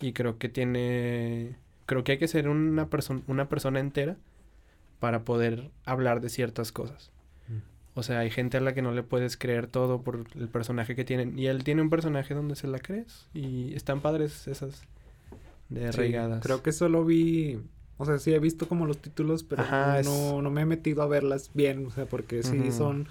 y creo que tiene creo que hay que ser una persona una persona entera para poder hablar de ciertas cosas o sea, hay gente a la que no le puedes creer todo por el personaje que tienen. Y él tiene un personaje donde se la crees. Y están padres esas de regadas. creo que solo vi. O sea, sí he visto como los títulos, pero no, no me he metido a verlas bien. O sea, porque sí son.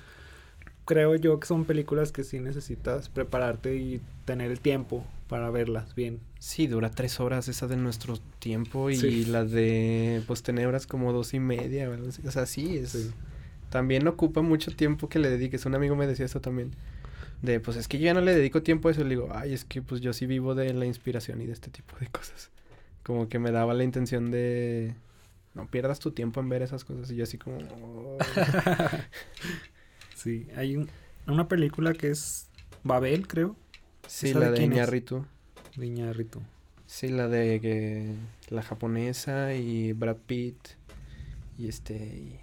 Creo yo que son películas que sí necesitas prepararte y tener el tiempo para verlas bien. Sí, dura tres horas esa de nuestro tiempo y la de pues tenebras como dos y media. O sea, sí, es también ocupa mucho tiempo que le dediques. Un amigo me decía eso también. De, pues es que yo ya no le dedico tiempo a eso. Le digo, ay, es que pues yo sí vivo de la inspiración y de este tipo de cosas. Como que me daba la intención de, no pierdas tu tiempo en ver esas cosas. Y yo así como... Oh". <laughs> sí, hay una película que es Babel, creo. Sí, la de, de. Sí, la de que la japonesa y Brad Pitt y este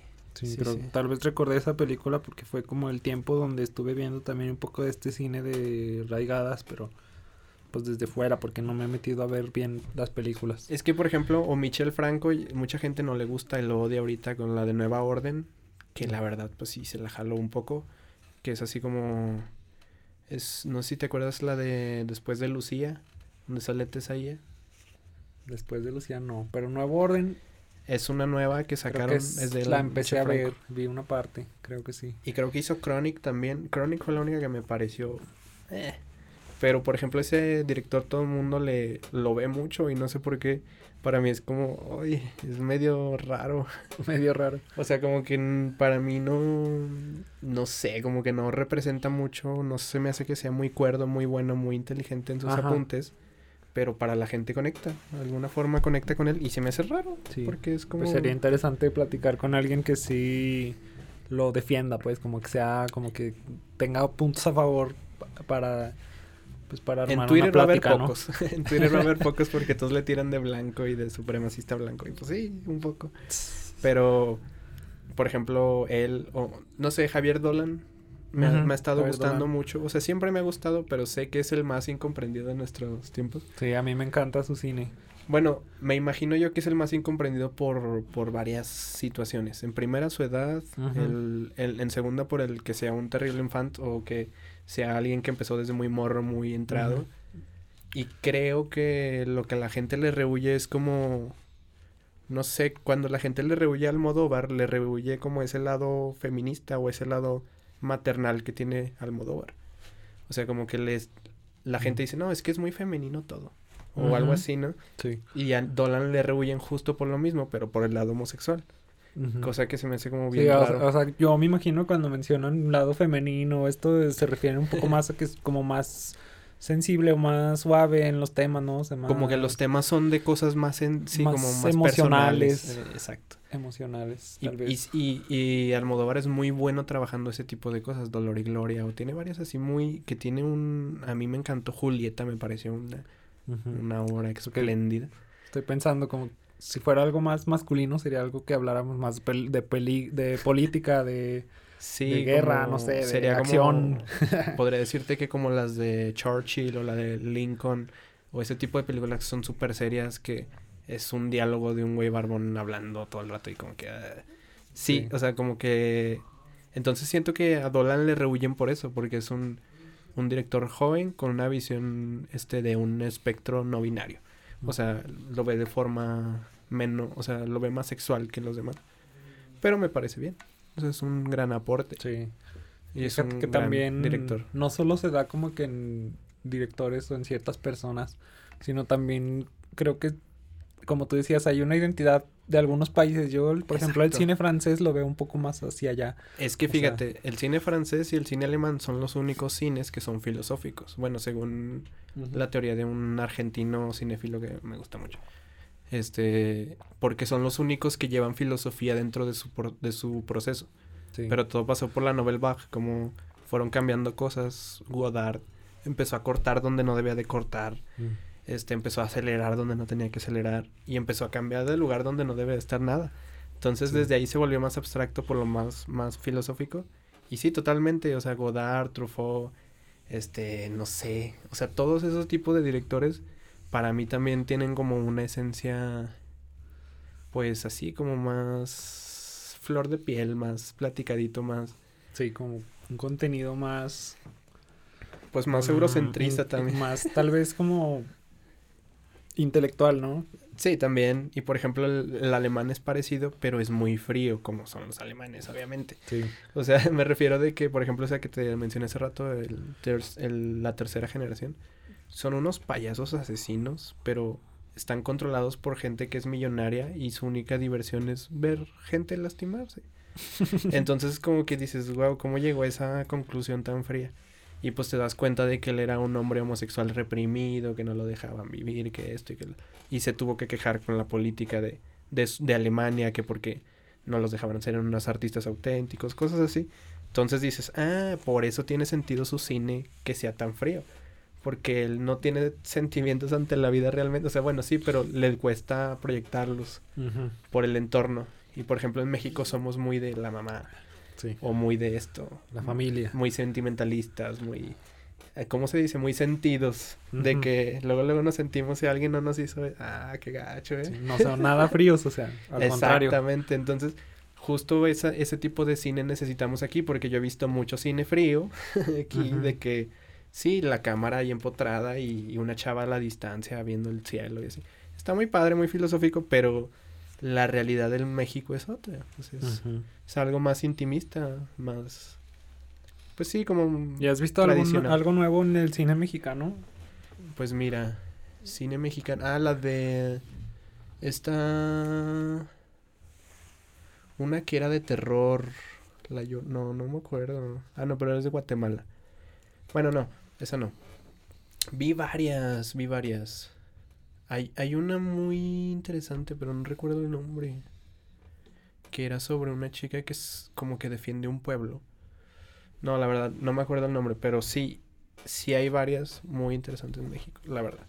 Sí, pero tal vez recordé esa película porque fue como el tiempo donde estuve viendo también un poco de este cine de raigadas, pero pues desde fuera porque no me he metido a ver bien las películas. Es que por ejemplo, o Michel Franco, mucha gente no le gusta y lo odia ahorita con la de Nueva Orden, que la verdad pues sí se la jaló un poco, que es así como es no sé si te acuerdas la de Después de Lucía, donde sale Tesaía. Después de Lucía no, pero Nueva Orden es una nueva que sacaron. es, de la empecé a ver, vi una parte, creo que sí. Y creo que hizo Chronic también. Chronic fue la única que me pareció. Eh. Pero por ejemplo, ese director todo el mundo le lo ve mucho y no sé por qué. Para mí es como, oye, es medio raro. <laughs> medio raro. O sea, como que para mí no, no sé, como que no representa mucho, no se me hace que sea muy cuerdo, muy bueno, muy inteligente en sus apuntes pero para la gente conecta, de alguna forma conecta con él y se me hace raro, sí. porque es como... Pues sería interesante platicar con alguien que sí lo defienda, pues como que sea, como que tenga puntos a favor para... Pues para <laughs> en Twitter va a haber pocos. en Twitter va a haber pocos porque todos le tiran de blanco y de supremacista blanco. Y pues sí, un poco. Pero, por ejemplo, él, o no sé, Javier Dolan, me, ha, estado gustando mucho. O sea, siempre me ha gustado, pero sé que es el más incomprendido de nuestros tiempos. Sí, a mí me encanta su cine. Bueno, me imagino yo que es el más incomprendido por, por varias situaciones. En primera, su edad. el, en segunda, por el que sea un terrible infant o que sea alguien que empezó desde muy morro, muy entrado. Y creo que lo que a la gente le rehuye es como... No sé, cuando la gente le rehuye al Modóvar, le rehuye como ese lado feminista o ese lado maternal que tiene Almodóvar. O sea, como que les la gente dice, no, es que es muy femenino todo. O algo así, ¿no? Sí. Y a Dolan le rehuyen justo por lo mismo, pero por el lado homosexual. Cosa que se me hace como bien raro. O, sea, yo me imagino cuando mencionan lado femenino, esto se refiere un poco <laughs> más a que es como más sensible o más suave en los temas, ¿no? Como que los temas son de cosas más, en, sí, como más emocionales. Eh, exacto. Emocionales, y, Y, y, Almodóvar es muy bueno trabajando ese tipo de cosas, Dolor y Gloria, o tiene varias así muy, que tiene un, a mí me encantó Julieta, me pareció una, una obra espléndida. Estoy pensando como si fuera algo más masculino sería algo que habláramos más de, peli, de política, de Sí, de guerra, como- no sé, de sería como- acción. <laughs> podría <laughs> decirte que como las de Churchill o la de Lincoln o ese tipo de películas que son súper serias que es un diálogo de un güey barbón hablando todo el rato y como que... ah, sí, Sí. o sea, como que... Entonces siento que a Dolan le rehuyen por eso, porque es un, un director joven con una visión este de un espectro no binario. O sea, lo ve de forma menos, o sea, lo ve más sexual que los demás. Pero me parece bien. O sea, es un gran aporte. Sí. Y es Fíjate un que gran también director. no solo se da como que en directores o en ciertas personas, sino también creo que, como tú decías, hay una identidad de algunos países. Yo, por ejemplo, el cine francés lo veo un poco más hacia allá. Es que O sea- fíjate, el cine francés y el cine alemán son los únicos cines que son filosóficos. Bueno, según la teoría de un argentino cinéfilo que me gusta mucho. Este, porque son los únicos que llevan filosofía dentro de su, pro- de su proceso. Sí. Pero todo pasó por la Nouvelle Vague, como fueron cambiando cosas. Godard empezó a cortar donde no debía de cortar. Mm. Este, empezó a acelerar donde no tenía que acelerar. Y empezó a cambiar de lugar donde no debe de estar nada. Entonces Sí. desde ahí se volvió más abstracto por lo más, más filosófico. Y sí, totalmente. O sea, Godard, Truffaut, este, no sé. O sea, todos esos tipos de directores para mí también tienen como una esencia, pues así, como más flor de piel, más platicadito, más, Sí, como un contenido más... pues más mm, eurocentrista también. Más tal vez como intelectual, ¿no? Sí, también. Y por ejemplo, el, el alemán es parecido, pero es muy frío, como son los alemanes, obviamente. Sí. O sea, <laughs> me refiero de que, por ejemplo, o sea, que te mencioné hace rato, el, ter- el- la tercera generación, son unos payasos asesinos, pero están controlados por gente que es millonaria y su única diversión es ver gente lastimarse. <laughs> Entonces, como que dices, wow, ¿cómo llegó a esa conclusión tan fría? Y pues te das cuenta de que él era un hombre homosexual reprimido, que no lo dejaban vivir, que esto y que lo... Y se tuvo que quejar con la política de, de, de Alemania, que porque no los dejaban ser unos artistas auténticos, cosas así. Entonces dices, ah, por eso tiene sentido su cine que sea tan frío. Porque él no tiene sentimientos ante la vida realmente. O sea, bueno, sí, pero le cuesta proyectarlos por el entorno. Y por ejemplo, en México somos muy de la mamá Sí. o muy de esto. La familia. Muy sentimentalistas, muy... eh, ¿Cómo se dice? Muy sentidos. De que luego luego nos sentimos si alguien no nos hizo... Ah, qué gacho, ¿eh? Sí, No son nada fríos, o sea, al contrario. Exactamente, entonces justo esa, ese tipo de cine necesitamos aquí porque yo he visto mucho cine frío <laughs> aquí de que sí, la cámara ahí empotrada y, y una chava a la distancia viendo el cielo y así. Está muy padre, muy filosófico, pero la realidad del México es otra. sea, es, algo más intimista, más... Pues sí, como... ¿Y has visto algún- algo nuevo en el cine mexicano? Pues mira, cine mexicano. Ah, la de. Esta. Una que era de terror. La yo. No, no me acuerdo. Ah, no, pero es de Guatemala. Bueno, no, esa no. Vi varias, vi varias. Hay, hay una muy interesante, pero no recuerdo el nombre. Que era sobre una chica que es como que defiende un pueblo. No, la verdad, no me acuerdo el nombre, pero sí, sí hay varias muy interesantes en México, la verdad.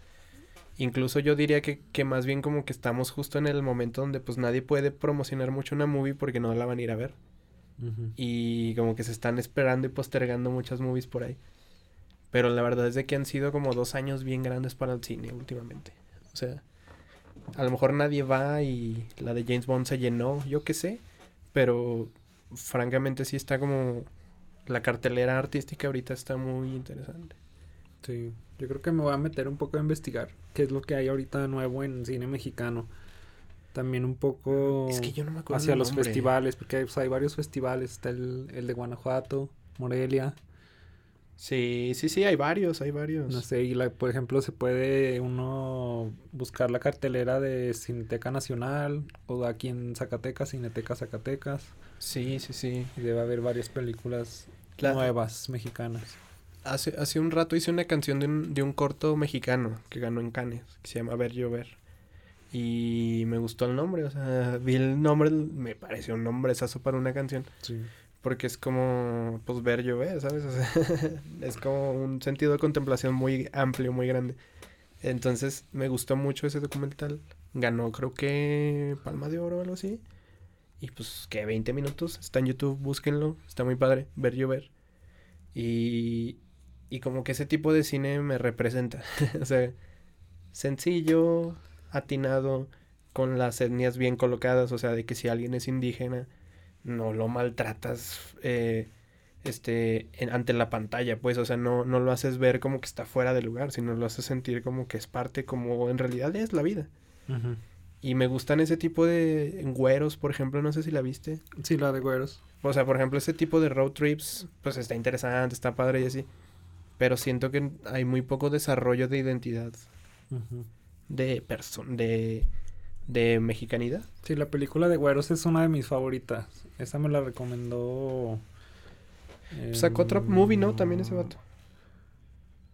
Incluso yo diría que, que más bien como que estamos justo en el momento donde pues nadie puede promocionar mucho una movie porque no la van a ir a ver. Y como que se están esperando y postergando muchas movies por ahí. Pero la verdad es de que han sido como dos años bien grandes para el cine últimamente. O sea, a lo mejor nadie va y la de James Bond se llenó, yo qué sé. Pero francamente sí está como... La cartelera artística ahorita está muy interesante. Sí, yo creo que me voy a meter un poco a investigar qué es lo que hay ahorita de nuevo en cine mexicano. También un poco Es que yo no me acuerdo hacia los festivales, porque hay, pues, hay varios festivales. Está el, el de Guanajuato, Morelia, Sí, sí, sí, hay varios, hay varios. no sé, y la, por ejemplo se puede uno buscar la cartelera de Cineteca Nacional o aquí en Zacatecas, Cineteca Zacatecas, Sí, sí, sí. y debe haber varias películas La- nuevas mexicanas. Hace, hace un rato hice una canción de un, de un corto mexicano que ganó en Cannes, que se llama Ver Llover. Y me gustó el nombre, o sea, vi el nombre, me pareció un nombre para una canción. Sí. Porque es como, pues, ver llover, ¿sabes? <laughs> Es como un sentido de contemplación muy amplio, muy grande. Entonces, me gustó mucho ese documental. Ganó, creo que, Palma de Oro o algo así. Y pues que 20 minutos, está en YouTube, búsquenlo, está muy padre, ver llover. Y, y como que ese tipo de cine me representa. <laughs> o sea, sencillo, atinado, con las etnias bien colocadas, o sea, de que si alguien es indígena, no lo maltratas eh, este, ante la pantalla, pues, o sea, no, no lo haces ver como que está fuera de lugar, sino lo haces sentir como que es parte, como en realidad es la vida. Y me gustan ese tipo de güeros, por ejemplo, no sé si la viste. Sí, la de güeros. O sea, por ejemplo, ese tipo de road trips, pues está interesante, está padre y así. Pero siento que hay muy poco desarrollo de identidad. De persona, de, de mexicanidad. Sí, la película de güeros es una de mis favoritas. Esa me la recomendó Sacó otro movie, ¿no? También ese vato.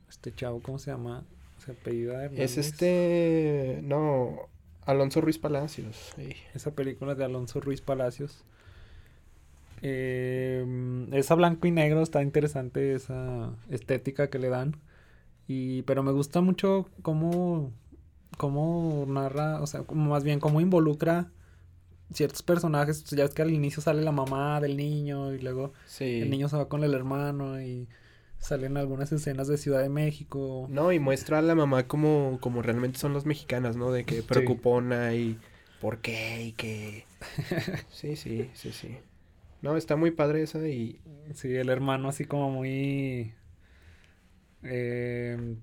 Este chavo, ¿cómo se llama? Se apellida Es este. No. Alonso Ruiz Palacios. Esa película de Alonso Ruiz Palacios. Eh, esa blanco y negro está interesante esa estética que le dan. Y, pero me gusta mucho cómo, cómo narra, o sea, como más bien cómo involucra ciertos personajes, ya es que al inicio sale la mamá del niño y luego el niño se va con el hermano y salen algunas escenas de Ciudad de México. No, y muestra a la mamá como, como realmente son las mexicanas, ¿no? De que preocupona y por qué y que... <laughs> sí, sí, sí, sí. No, está muy padre esa y... Sí, el hermano así como muy... Eh,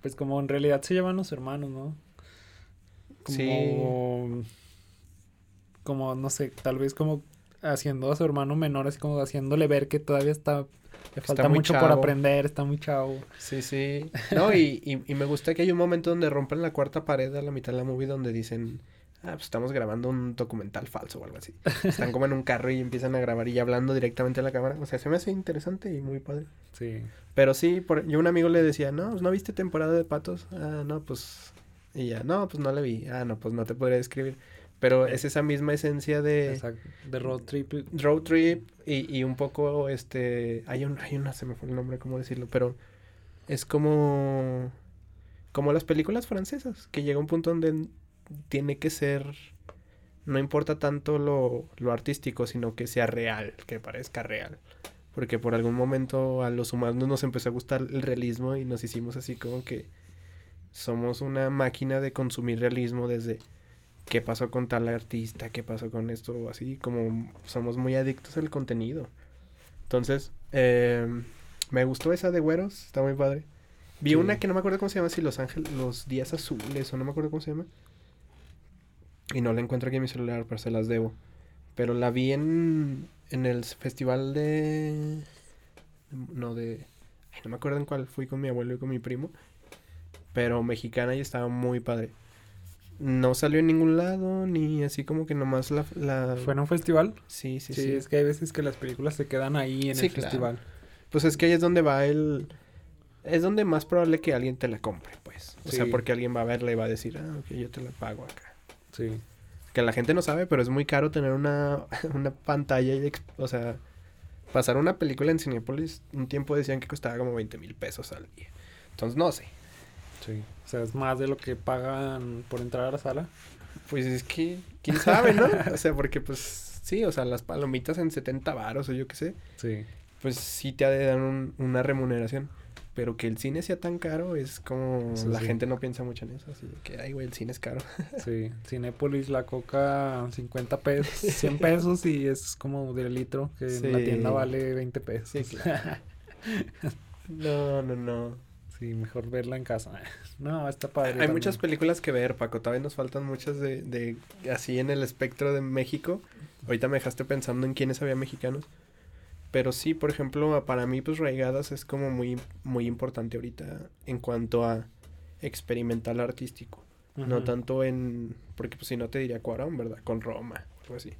pues como en realidad se llevan los hermanos, ¿no? Como... Sí como, no sé, tal vez como haciendo a su hermano menor, así como haciéndole ver que todavía está, le falta mucho por aprender, está muy chavo. Sí, sí. <laughs> No, y, y, y, me gusta que hay un momento donde rompen la cuarta pared a la mitad de la movie donde dicen, ah, pues estamos grabando un documental falso o algo así. Están como en un carro y empiezan a grabar y hablando directamente a la cámara. O sea, se me hace interesante y muy padre. Sí. Pero sí, por, yo un amigo le decía, no, pues, ¿no viste temporada de patos? Ah, no, pues... Y ya, no, pues no le vi. Ah, no, pues no te podría describir. Pero es esa misma esencia de... de road trip. Road trip y, y un poco, este... Hay, un, hay una, se me fue el nombre, ¿cómo decirlo? Pero es como... Como las películas francesas, que llega un punto donde tiene que ser... No importa tanto lo, lo artístico, sino que sea real, que parezca real. Porque por algún momento a los humanos nos empezó a gustar el realismo y nos hicimos así como que somos una máquina de consumir realismo desde qué pasó con tal artista, qué pasó con esto, así como somos muy adictos al contenido. Entonces, eh, me gustó esa de güeros, está muy padre. Vi una que no me acuerdo cómo se llama, si Los Ángeles, Los Días Azules, o no me acuerdo cómo se llama. Y no la encuentro aquí en mi celular, pero se las debo. Pero la vi en, en el festival de... No, de... no me acuerdo en cuál, fui con mi abuelo y con mi primo. Pero mexicana y estaba muy padre no salió en ningún lado, ni así como que nomás la... la... ¿Fue en un festival? Sí, sí, sí. Sí, es que hay veces que las películas se quedan ahí en el festival. Pues es que ahí es donde va el... Es donde más probable que alguien te la compre, pues. O sea, porque alguien va a verla y va a decir, ah, ok, yo te la pago acá. Sí. Que la gente no sabe, pero es muy caro tener una, <laughs> una pantalla, y o sea, pasar una película en Cinepolis, un tiempo decían que costaba como 20 mil pesos al día. Entonces, no sé. Sí. O sea, es más de lo que pagan por entrar a la sala. Pues es que, quién sabe, ¿no? <laughs> o sea, porque pues sí, o sea, las palomitas en 70 varos o yo qué sé. Sí. Pues sí te ha de dar una remuneración. Pero que el cine sea tan caro es como la gente no piensa mucho en eso. Así que, ay, güey, el cine es caro. <laughs> sí, Cinépolis, la coca 50 pesos, 100 <laughs> pesos y es como de litro, que en la tienda vale 20 pesos. Sí, no, no, no. Sí, mejor verla en casa. <laughs> No, está padre. Hay muchas películas que ver, Paco. Todavía nos faltan muchas de, de así en el espectro de México. Ahorita me dejaste pensando en quiénes había mexicanos. Pero sí, por ejemplo, para mí, pues Raigadas es como muy, muy importante ahorita en cuanto a experimental artístico. No tanto en. Porque pues si no te diría Cuarón, ¿verdad? Con Roma, algo así.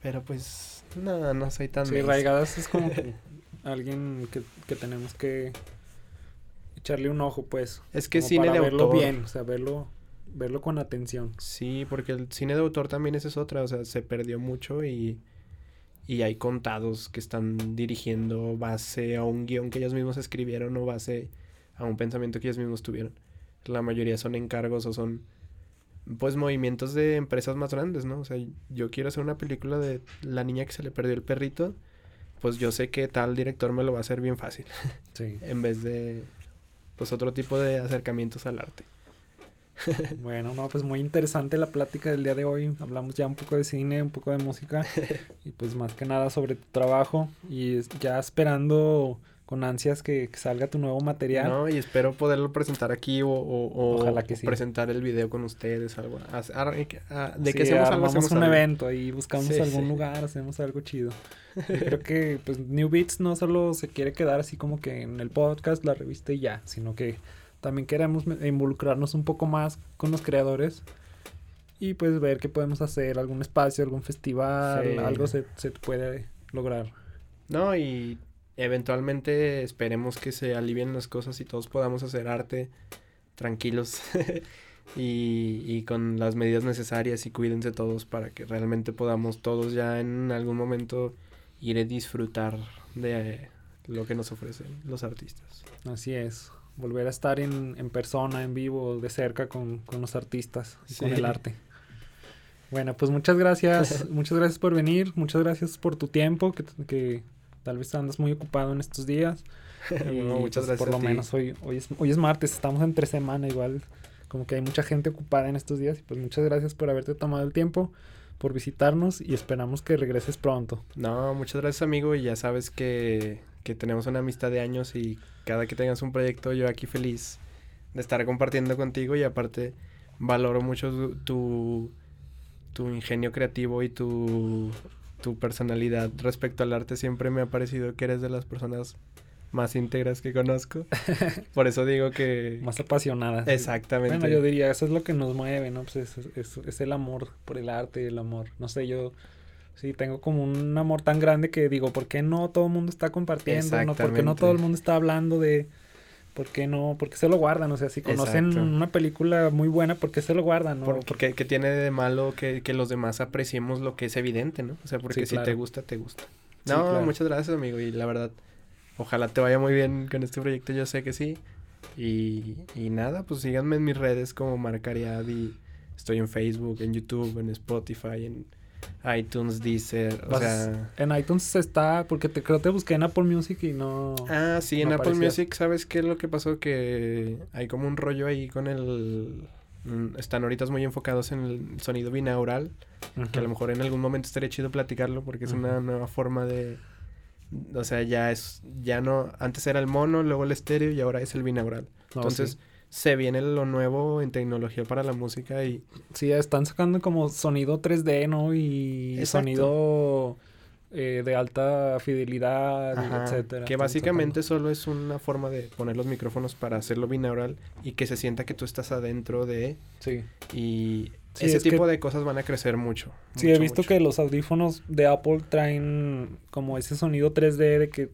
Pero pues, no, no soy tan. Sí, Raigadas es como <laughs> alguien que, que tenemos que echarle un ojo, pues. Es que cine de verlo bien, o sea, verlo, verlo con atención. Sí, porque el cine de autor también esa es otra, o sea, se perdió mucho y, y hay contados que están dirigiendo base a un guion que ellos mismos escribieron o base a un pensamiento que ellos mismos tuvieron. La mayoría son encargos o son pues movimientos de empresas más grandes, ¿no? O sea, yo quiero hacer una película de la niña que se le perdió el perrito, pues yo sé que tal director me lo va a hacer bien fácil. Sí. <laughs> en vez de, pues, otro tipo de acercamientos al arte. <laughs> bueno, no, pues muy interesante la plática del día de hoy. Hablamos ya un poco de cine, un poco de música <laughs> y pues más que nada sobre tu trabajo y ya esperando con ansias que, salga tu nuevo material. No, y espero poderlo presentar aquí o, o, Ojalá que sí. presentar el video con ustedes, algo. de que hacemos algo, hacemos un evento y buscamos algún lugar, hacemos algo chido. <laughs> creo que pues New Beats no solo se quiere quedar así como que en el podcast, la revista y ya, sino que también queremos involucrarnos un poco más con los creadores y pues ver qué podemos hacer, algún espacio, algún festival, algo se, se puede lograr. No, y eventualmente esperemos que se alivien las cosas y todos podamos hacer arte tranquilos <laughs> y, y, con las medidas necesarias y cuídense todos para que realmente podamos todos ya en algún momento ir a disfrutar de lo que nos ofrecen los artistas. Así es, volver a estar en, en persona, en vivo, de cerca con, con los artistas y con el arte. <laughs> Bueno, pues muchas gracias, <laughs> muchas gracias por venir, muchas gracias por tu tiempo, que, que Tal vez andas muy ocupado en estos días. <laughs> y, muchas pues, gracias. Por lo menos hoy, hoy, es, hoy es martes, estamos entre semana igual. Como que hay mucha gente ocupada en estos días. Y pues muchas gracias por haberte tomado el tiempo, por visitarnos y esperamos que regreses pronto. No, muchas gracias amigo y ya sabes que, que tenemos una amistad de años y cada que tengas un proyecto yo aquí feliz de estar compartiendo contigo y aparte valoro mucho tu, tu ingenio creativo y tu tu personalidad respecto al arte siempre me ha parecido que eres de las personas más íntegras que conozco. <laughs> Por eso digo que... Más apasionadas. Exactamente. Bueno, yo diría, eso es lo que nos mueve, ¿no? Pues es, es, el amor por el arte, el amor. No sé, yo sí tengo como un amor tan grande que digo, ¿por qué no todo el mundo está compartiendo? ¿no? ¿Por qué no todo el mundo está hablando de, ¿por qué no? Porque se lo guardan, o sea, si conocen una película muy buena, ¿por qué se lo guardan? ¿no? porque ¿qué tiene de malo que, los demás apreciemos lo que es evidente, ¿no? O sea, porque si te gusta, te gusta. No, muchas gracias, amigo, y la verdad, ojalá te vaya muy bien con este proyecto, yo sé que sí. Y, y nada, pues síganme en mis redes como Marcariad y estoy en Facebook, en YouTube, en Spotify, en iTunes, Deezer, o sea... En iTunes está, porque te creo te busqué en Apple Music y no... Ah, sí, en Apple Music, ¿sabes qué es lo que pasó? Que hay como un rollo ahí con el... Mm, están ahorita muy enfocados en el sonido binaural, que a lo mejor en algún momento estaría chido platicarlo porque es una nueva forma de... O sea, ya es, ya no, antes era el mono, luego el estéreo y ahora es el binaural. Entonces se viene lo nuevo en tecnología para la música y... Sí, están sacando como sonido 3D, ¿no? Y sonido eh, de alta fidelidad, etcétera. Que básicamente solo es una forma de poner los micrófonos para hacerlo binaural y que se sienta que tú estás adentro de... Sí. Y ese tipo de cosas van a crecer mucho. Sí, he visto que los audífonos de Apple traen como ese sonido 3D de que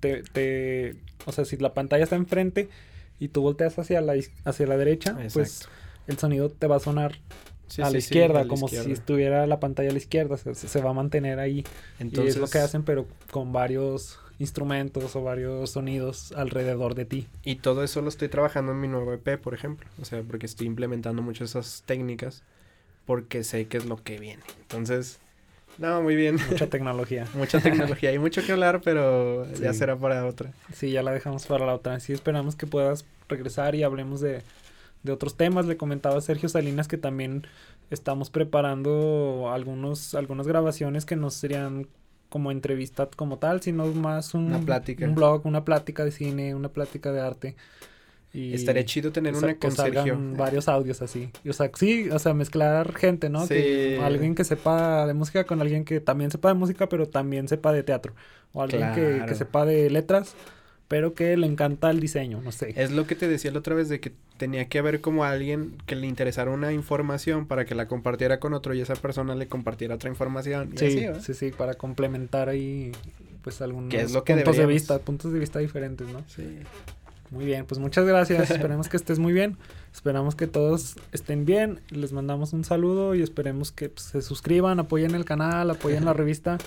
te, te... O sea, si la pantalla está enfrente y tú volteas hacia la, hacia la derecha, pues el sonido te va a sonar a la izquierda, como si estuviera la pantalla a la izquierda, se, se va a mantener ahí. Entonces, y es lo que hacen, pero con varios instrumentos o varios sonidos alrededor de ti. Y todo eso lo estoy trabajando en mi nuevo EP, por ejemplo. O sea, porque estoy implementando muchas esas técnicas porque sé que es lo que viene. Entonces, no, muy bien. Mucha tecnología. <laughs> Mucha tecnología. Hay mucho que hablar, pero ya será para otra. Sí, ya la dejamos para la otra. Sí, esperamos que puedas regresar y hablemos de, de otros temas. Le comentaba a Sergio Salinas que también estamos preparando algunos, algunas grabaciones que no serían como entrevista como tal, sino más un, una plática. un blog, una plática de cine, una plática de arte. Y Estaría chido tener una con Sergio. varios audios así. o sea, sí, o sea, mezclar gente, ¿no? Sí. alguien que sepa de música con alguien que también sepa de música, pero también sepa de teatro. O alguien que, que, sepa de letras, pero que le encanta el diseño, no sé. Es lo que te decía la otra vez de que tenía que haber como alguien que le interesara una información para que la compartiera con otro y esa persona le compartiera otra información. sí, sí, sí, para complementar ahí pues algunos puntos de vista, puntos de vista diferentes, ¿no? Sí. Muy bien, pues muchas gracias. <laughs> Esperemos que estés muy bien. Esperamos que todos estén bien. Les mandamos un saludo y esperemos que pues, se suscriban, apoyen el canal, apoyen la <laughs> revista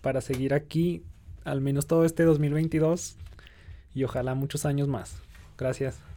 para seguir aquí al menos todo este 2022 y ojalá muchos años más. Gracias.